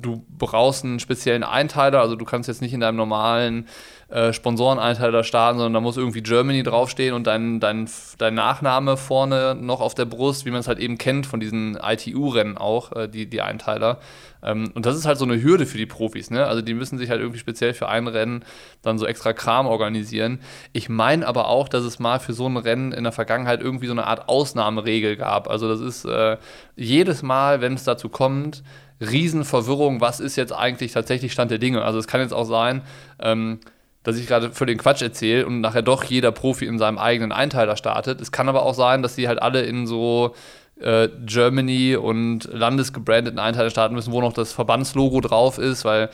du brauchst einen speziellen Einteiler, also du kannst jetzt nicht in deinem normalen äh, Sponsoreneinteiler starten, sondern da muss irgendwie Germany draufstehen und dein, dein, dein Nachname vorne noch auf der Brust, wie man es halt eben kennt von diesen ITU-Rennen auch, äh, die, die Einteiler. Ähm, und das ist halt so eine Hürde für die Profis, ne? Also die müssen sich halt irgendwie speziell für ein Rennen dann so extra Kram organisieren. Ich meine aber auch, dass es mal für so ein Rennen in der Vergangenheit irgendwie so eine Art Ausnahmeregel gab. Also das ist äh, jedes Mal, wenn es dazu kommt, Riesenverwirrung, was ist jetzt eigentlich tatsächlich Stand der Dinge. Also es kann jetzt auch sein, ähm, dass ich gerade für den Quatsch erzähle und nachher doch jeder Profi in seinem eigenen Einteiler startet. Es kann aber auch sein, dass sie halt alle in so äh, Germany und landesgebrandeten Einteiler starten müssen, wo noch das Verbandslogo drauf ist, weil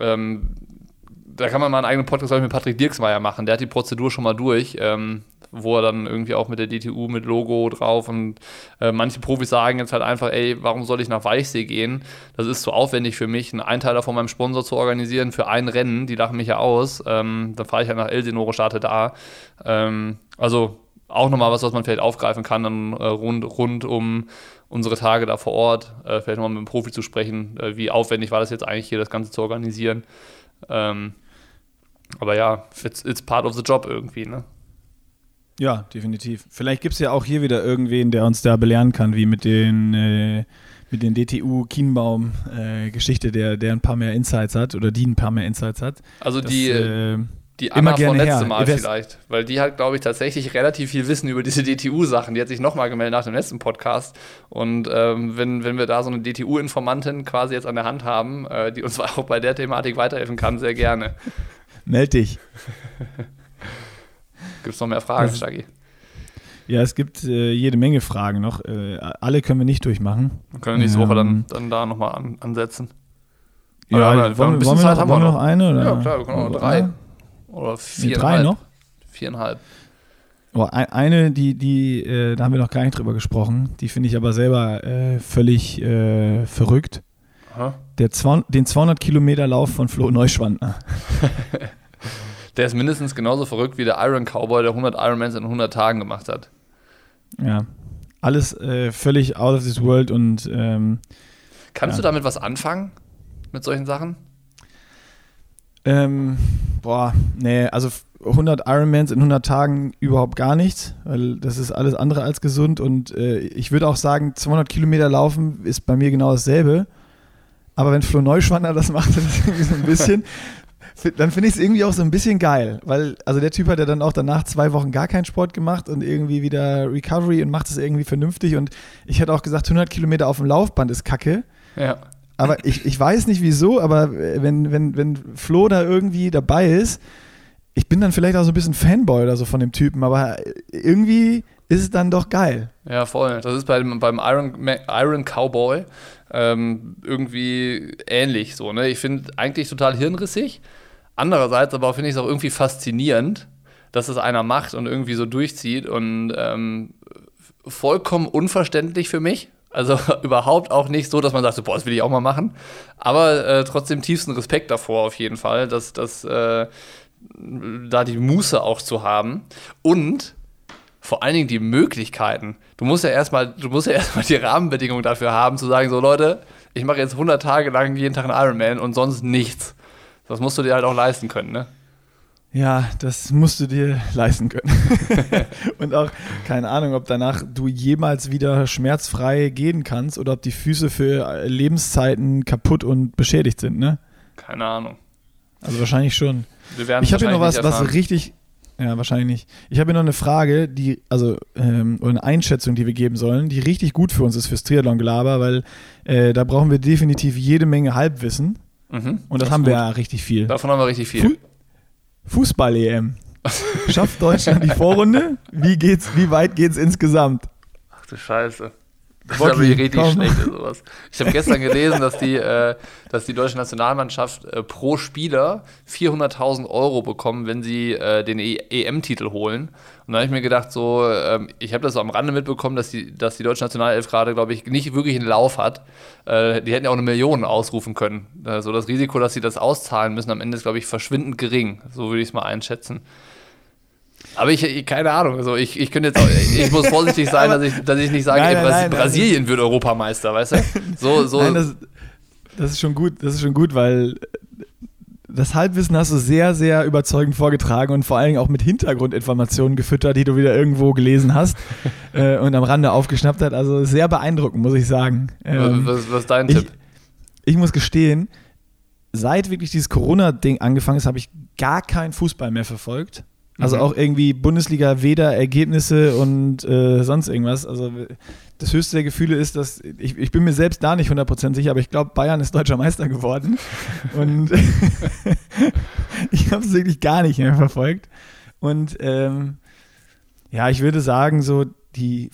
ähm, da kann man mal einen eigenen Podcast mit Patrick Dirksmeier machen. Der hat die Prozedur schon mal durch. Ähm, wo er dann irgendwie auch mit der DTU mit Logo drauf und äh, manche Profis sagen jetzt halt einfach, ey, warum soll ich nach Weichsee gehen? Das ist zu aufwendig für mich, einen Einteiler von meinem Sponsor zu organisieren für ein Rennen, die lachen mich ja aus. Ähm, dann fahre ich halt nach Elsinore, starte da. Ähm, also auch nochmal was, was man vielleicht aufgreifen kann, dann äh, rund, rund um unsere Tage da vor Ort, äh, vielleicht nochmal mit einem Profi zu sprechen, äh, wie aufwendig war das jetzt eigentlich hier, das Ganze zu organisieren. Ähm, aber ja, it's, it's part of the job irgendwie, ne? Ja, definitiv. Vielleicht gibt es ja auch hier wieder irgendwen, der uns da belehren kann, wie mit den, äh, mit den DTU Kienbaum äh, Geschichte, der, der ein paar mehr Insights hat oder die ein paar mehr Insights hat. Also das, die, äh, die Anna von letztem Mal vielleicht, weil die hat, glaube ich, tatsächlich relativ viel Wissen über diese DTU-Sachen. Die hat sich nochmal gemeldet nach dem letzten Podcast. Und ähm, wenn, wenn wir da so eine DTU-Informantin quasi jetzt an der Hand haben, äh, die uns auch bei der Thematik weiterhelfen kann, sehr gerne. Meld dich. Gibt es noch mehr Fragen, Stagi? Ja, es gibt äh, jede Menge Fragen noch. Äh, alle können wir nicht durchmachen. Wir können nächste Woche dann, ähm, dann da nochmal an, ansetzen. Ja, ja wollen, wir, wollen wir, noch, haben wir noch eine? Oder? Ja, klar, wir können auch noch drei. Oder vier. Drei noch? Viereinhalb. Oh, eine, die, die, äh, da haben wir noch gar nicht drüber gesprochen, die finde ich aber selber äh, völlig äh, verrückt. Der 200, den 200 Kilometer Lauf von Flo Neuschwandner. der ist mindestens genauso verrückt wie der Iron Cowboy, der 100 Ironmans in 100 Tagen gemacht hat. Ja, alles äh, völlig out of this world und ähm, Kannst Ja. du damit was anfangen? Mit solchen Sachen? Ähm, boah, nee, also 100 Ironmans in 100 Tagen überhaupt gar nichts, weil das ist alles andere als gesund und äh, ich würde auch sagen, 200 Kilometer laufen ist bei mir genau dasselbe. Aber wenn Flo Neuschwander das macht, das ist irgendwie so ein bisschen, dann finde ich es irgendwie auch so ein bisschen geil, weil also der Typ hat ja dann auch danach zwei Wochen gar keinen Sport gemacht und irgendwie wieder Recovery und macht es irgendwie vernünftig und ich hätte auch gesagt, 100 Kilometer auf dem Laufband ist kacke. Ja. Aber ich, ich weiß nicht wieso, aber wenn, wenn, wenn Flo da irgendwie dabei ist, ich bin dann vielleicht auch so ein bisschen Fanboy oder so von dem Typen, aber irgendwie ist es dann doch geil. Ja, voll. Das ist beim, beim Iron, Iron Cowboy ähm, irgendwie ähnlich so. Ne? Ich finde eigentlich total hirnrissig. Andererseits aber finde ich es auch irgendwie faszinierend, dass es einer macht und irgendwie so durchzieht und ähm, vollkommen unverständlich für mich. Also überhaupt auch nicht so, dass man sagt, so, boah, das will ich auch mal machen. Aber äh, trotzdem tiefsten Respekt davor auf jeden Fall, dass, dass äh, da die Muße auch zu haben. Und vor allen Dingen die Möglichkeiten. Du musst ja erstmal, du musst ja erstmal die Rahmenbedingungen dafür haben, zu sagen, so Leute, ich mache jetzt 100 Tage lang jeden Tag einen Ironman und sonst nichts. Das musst du dir halt auch leisten können, ne? Ja, das musst du dir leisten können. und auch keine Ahnung, ob danach du jemals wieder schmerzfrei gehen kannst oder ob die Füße für Lebenszeiten kaputt und beschädigt sind, ne? Keine Ahnung. Also wahrscheinlich schon. Wir werden Ich habe hier noch was, was richtig. Ja, wahrscheinlich nicht. Ich habe hier noch eine Frage, die, also, ähm, oder eine Einschätzung, die wir geben sollen, die richtig gut für uns ist fürs Triathlon-Gelaber, weil äh, da brauchen wir definitiv jede Menge Halbwissen. Mhm, Und das, ist haben wir ja richtig viel. Davon haben wir richtig viel. Fu Fußball-EM. Schafft Deutschland die Vorrunde? Wie geht's, wie weit geht's insgesamt? Ach du Scheiße. Das ist aber richtig komm. schlecht, sowas. Ich habe gestern gelesen, dass die, äh, dass die deutsche Nationalmannschaft äh, pro Spieler 400.000 Euro bekommen, wenn sie äh, den e EM-Titel holen. Und da habe ich mir gedacht, so, ähm, ich habe das so am Rande mitbekommen, dass die, dass die deutsche Nationalelf gerade, glaube ich, nicht wirklich einen Lauf hat. Äh, die hätten ja auch eine Million ausrufen können. Also das Risiko, dass sie das auszahlen müssen, am Ende ist, glaube ich, verschwindend gering. So würde ich es mal einschätzen. Aber ich, keine Ahnung, also ich, ich könnte jetzt auch, ich muss vorsichtig sein, dass ich, dass ich nicht sage, Nein, ey, nein, Bras nein. Brasilien wird Europameister, weißt du? So, so. Nein, das, das ist schon gut, das ist schon gut, weil das Halbwissen hast du sehr, sehr überzeugend vorgetragen und vor allen Dingen auch mit Hintergrundinformationen gefüttert, die du wieder irgendwo gelesen hast äh, und am Rande aufgeschnappt hat. Also sehr beeindruckend, muss ich sagen. Ähm, was, was ist dein ich, Tipp? ich muss gestehen, seit wirklich dieses Corona-Ding angefangen ist, habe ich gar keinen Fußball mehr verfolgt. Also Mhm. auch irgendwie Bundesliga weder Ergebnisse und äh, sonst irgendwas. Also das höchste der Gefühle ist, dass ich, ich bin mir selbst da nicht 100% sicher, aber ich glaube, Bayern ist deutscher Meister geworden. und ich habe es wirklich gar nicht mehr verfolgt. Und ähm, ja, ich würde sagen, so die,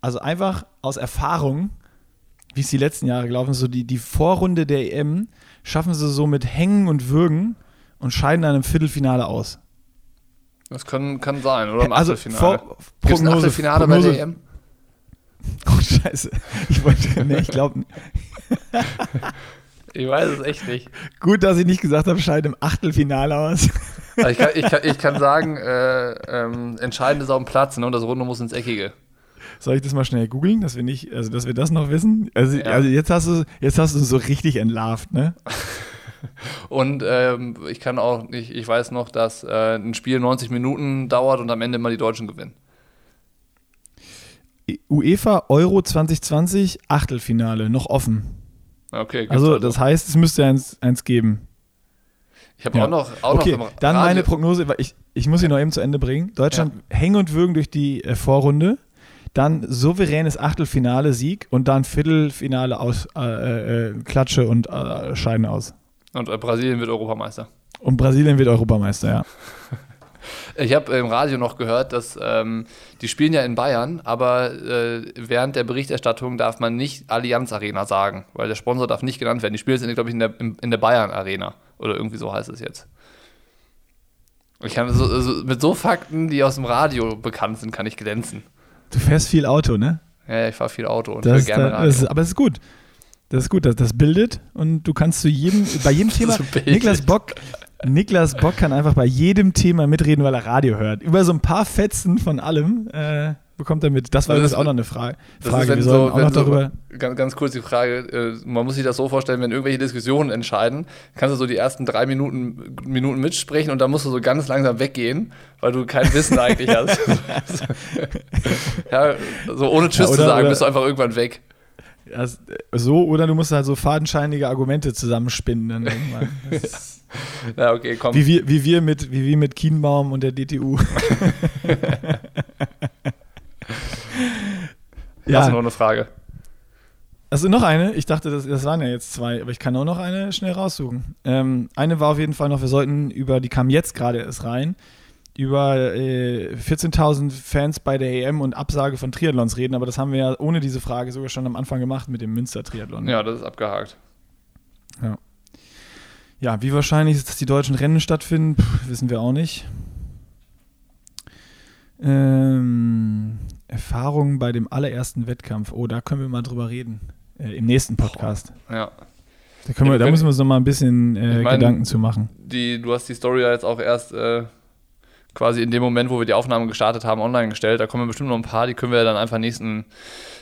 also einfach aus Erfahrung, wie es die letzten Jahre gelaufen ist, so die, die Vorrunde der EM schaffen sie so mit Hängen und Würgen und scheiden dann im Viertelfinale aus. Das kann, kann sein, oder im also Achtelfinale. vor, ein Achtelfinale Prognose, bei der EM? Oh, scheiße. Ich wollte, nee, ich glaube, Ich weiß es echt nicht. gut, dass ich nicht gesagt habe, scheiden im Achtelfinale aus. Also ich, kann, ich, kann, ich kann sagen, äh, ähm, entscheidend ist auf dem Platz ne, und das Runde muss ins Eckige. Soll ich das mal schnell googeln, dass wir nicht, also dass wir das noch wissen? Also, Ja. also jetzt hast du, jetzt hast du so richtig entlarvt, ne? Und ähm, ich kann auch, ich, ich weiß noch, dass äh, ein Spiel 90 Minuten dauert und am Ende immer die Deutschen gewinnen. UEFA Euro 2020 Achtelfinale, noch offen. Okay, gibt's Also das heißt, es müsste eins, eins geben. Ich habe Ja. auch noch, auch okay, noch dann meine Prognose, weil ich, ich muss sie noch eben zu Ende bringen. Deutschland hängen und würgen durch die äh, Vorrunde, dann souveränes Achtelfinale Sieg und dann Viertelfinale aus äh, äh, Klatsche und äh, Scheiden aus. Und äh, Brasilien wird Europameister. Und Brasilien wird Europameister, ja. Ich habe im Radio noch gehört, dass ähm, die spielen ja in Bayern, aber äh, während der Berichterstattung darf man nicht Allianz Arena sagen, weil der Sponsor darf nicht genannt werden. Die spielen jetzt, glaube ich, in der, in, der Bayern Arena oder irgendwie so heißt es jetzt. Ich kann so, so, mit so Fakten, die aus dem Radio bekannt sind, kann ich glänzen. Du fährst viel Auto, ne? Ja, ich fahre viel Auto und Das höre gerne da, Radio. ist, aber es ist gut. Das ist gut, das, das bildet und du kannst zu jedem, bei jedem Thema, So. Niklas Bock, Niklas Bock kann einfach bei jedem Thema mitreden, weil er Radio hört. Über so ein paar Fetzen von allem äh, bekommt er mit. Das war Das übrigens auch noch eine Frage. Das Frage. ist, Wir so, sollen auch wenn noch so, darüber. ganz, ganz kurz die Frage, äh, man muss sich das so vorstellen, wenn irgendwelche Diskussionen entscheiden, kannst du so die ersten drei Minuten, Minuten mitsprechen und dann musst du so ganz langsam weggehen, weil du kein Wissen eigentlich hast. ja, so ohne Tschüss Ja, oder- zu sagen, oder- bist du einfach irgendwann weg. Das, so, oder du musst halt so fadenscheinige Argumente zusammenspinnen. Dann irgendwann. Das Ja, okay, komm. wie, wir, wie, wir mit, wie wir mit Kienbaum und der DTU. Hast du noch ja, eine Frage? also noch eine. Ich dachte, das, das waren ja jetzt zwei, aber ich kann auch noch eine schnell raussuchen. Ähm, eine war auf jeden Fall noch, wir sollten über, die kam jetzt gerade erst rein, über äh, 14.000 Fans bei der EM und Absage von Triathlons reden, aber das haben wir ja ohne diese Frage sogar schon am Anfang gemacht mit dem Münster-Triathlon. Ja, das ist abgehakt. Ja, wie wahrscheinlich ist, dass die deutschen Rennen stattfinden, Puh, wissen wir auch nicht. Ähm, Erfahrungen bei dem allerersten Wettkampf. Oh, da können wir mal drüber reden. Äh, Im nächsten Podcast. Ja. Da, Ja, wir, da müssen wir uns noch mal ein bisschen äh, Ich mein- Gedanken zu machen. Die, du hast die Story ja jetzt auch erst äh, quasi in dem Moment, wo wir die Aufnahme gestartet haben, online gestellt. Da kommen bestimmt noch ein paar, die können wir dann einfach nächsten,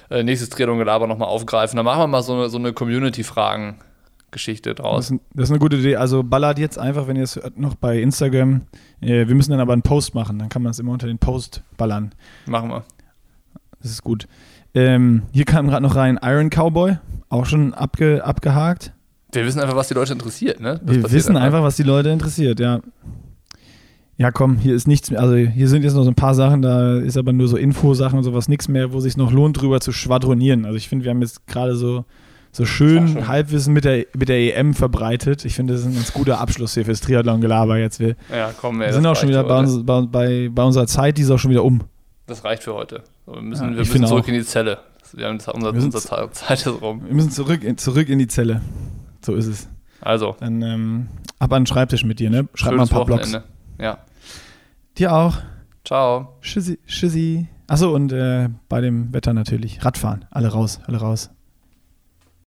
äh, nächstes Triathlon-Gelaber nochmal aufgreifen. Da machen wir mal so eine, so eine Community-Fragen-Geschichte Das draus. ist, das ist eine gute Idee. Also ballert jetzt einfach, wenn ihr es noch bei Instagram. Äh, wir müssen dann aber einen Post machen. Dann kann man es immer unter den Post ballern. Machen wir. Das ist gut. Ähm, hier kam gerade noch rein Iron Cowboy. Auch schon abge, abgehakt. Wir wissen einfach, was die Leute interessiert, ne? Das Wir wissen einfach, was die Leute interessiert, ja. Ja, komm, hier ist nichts mehr. Also, hier sind jetzt noch so ein paar Sachen, da ist aber nur so Infosachen und sowas, nichts mehr, wo sich noch lohnt, drüber zu schwadronieren. Also, ich finde, wir haben jetzt gerade so, so schön. Halbwissen mit der, mit der EM verbreitet. Ich finde, das ist ein ganz guter Abschluss hier fürs Triathlon-Gelaber jetzt. Wir, Ja, komm, ey, wir sind auch schon wieder bei, uns, bei, bei, bei unserer Zeit, die ist auch schon wieder um. Das reicht für heute. Wir müssen, Ja, wir müssen zurück auch. in die Zelle. Wir haben unser, Wir unsere Ze- Zeit ist rum. Wir müssen zurück in, zurück in die Zelle. So ist es. Also, Dann ähm, ab an den Schreibtisch mit dir, ne? Schreib mal ein paar Blogs. Ja. Dir auch. Ciao. Tschüssi. Tschüssi. Achso, und äh, bei dem Wetter natürlich. Radfahren. Alle raus, alle raus.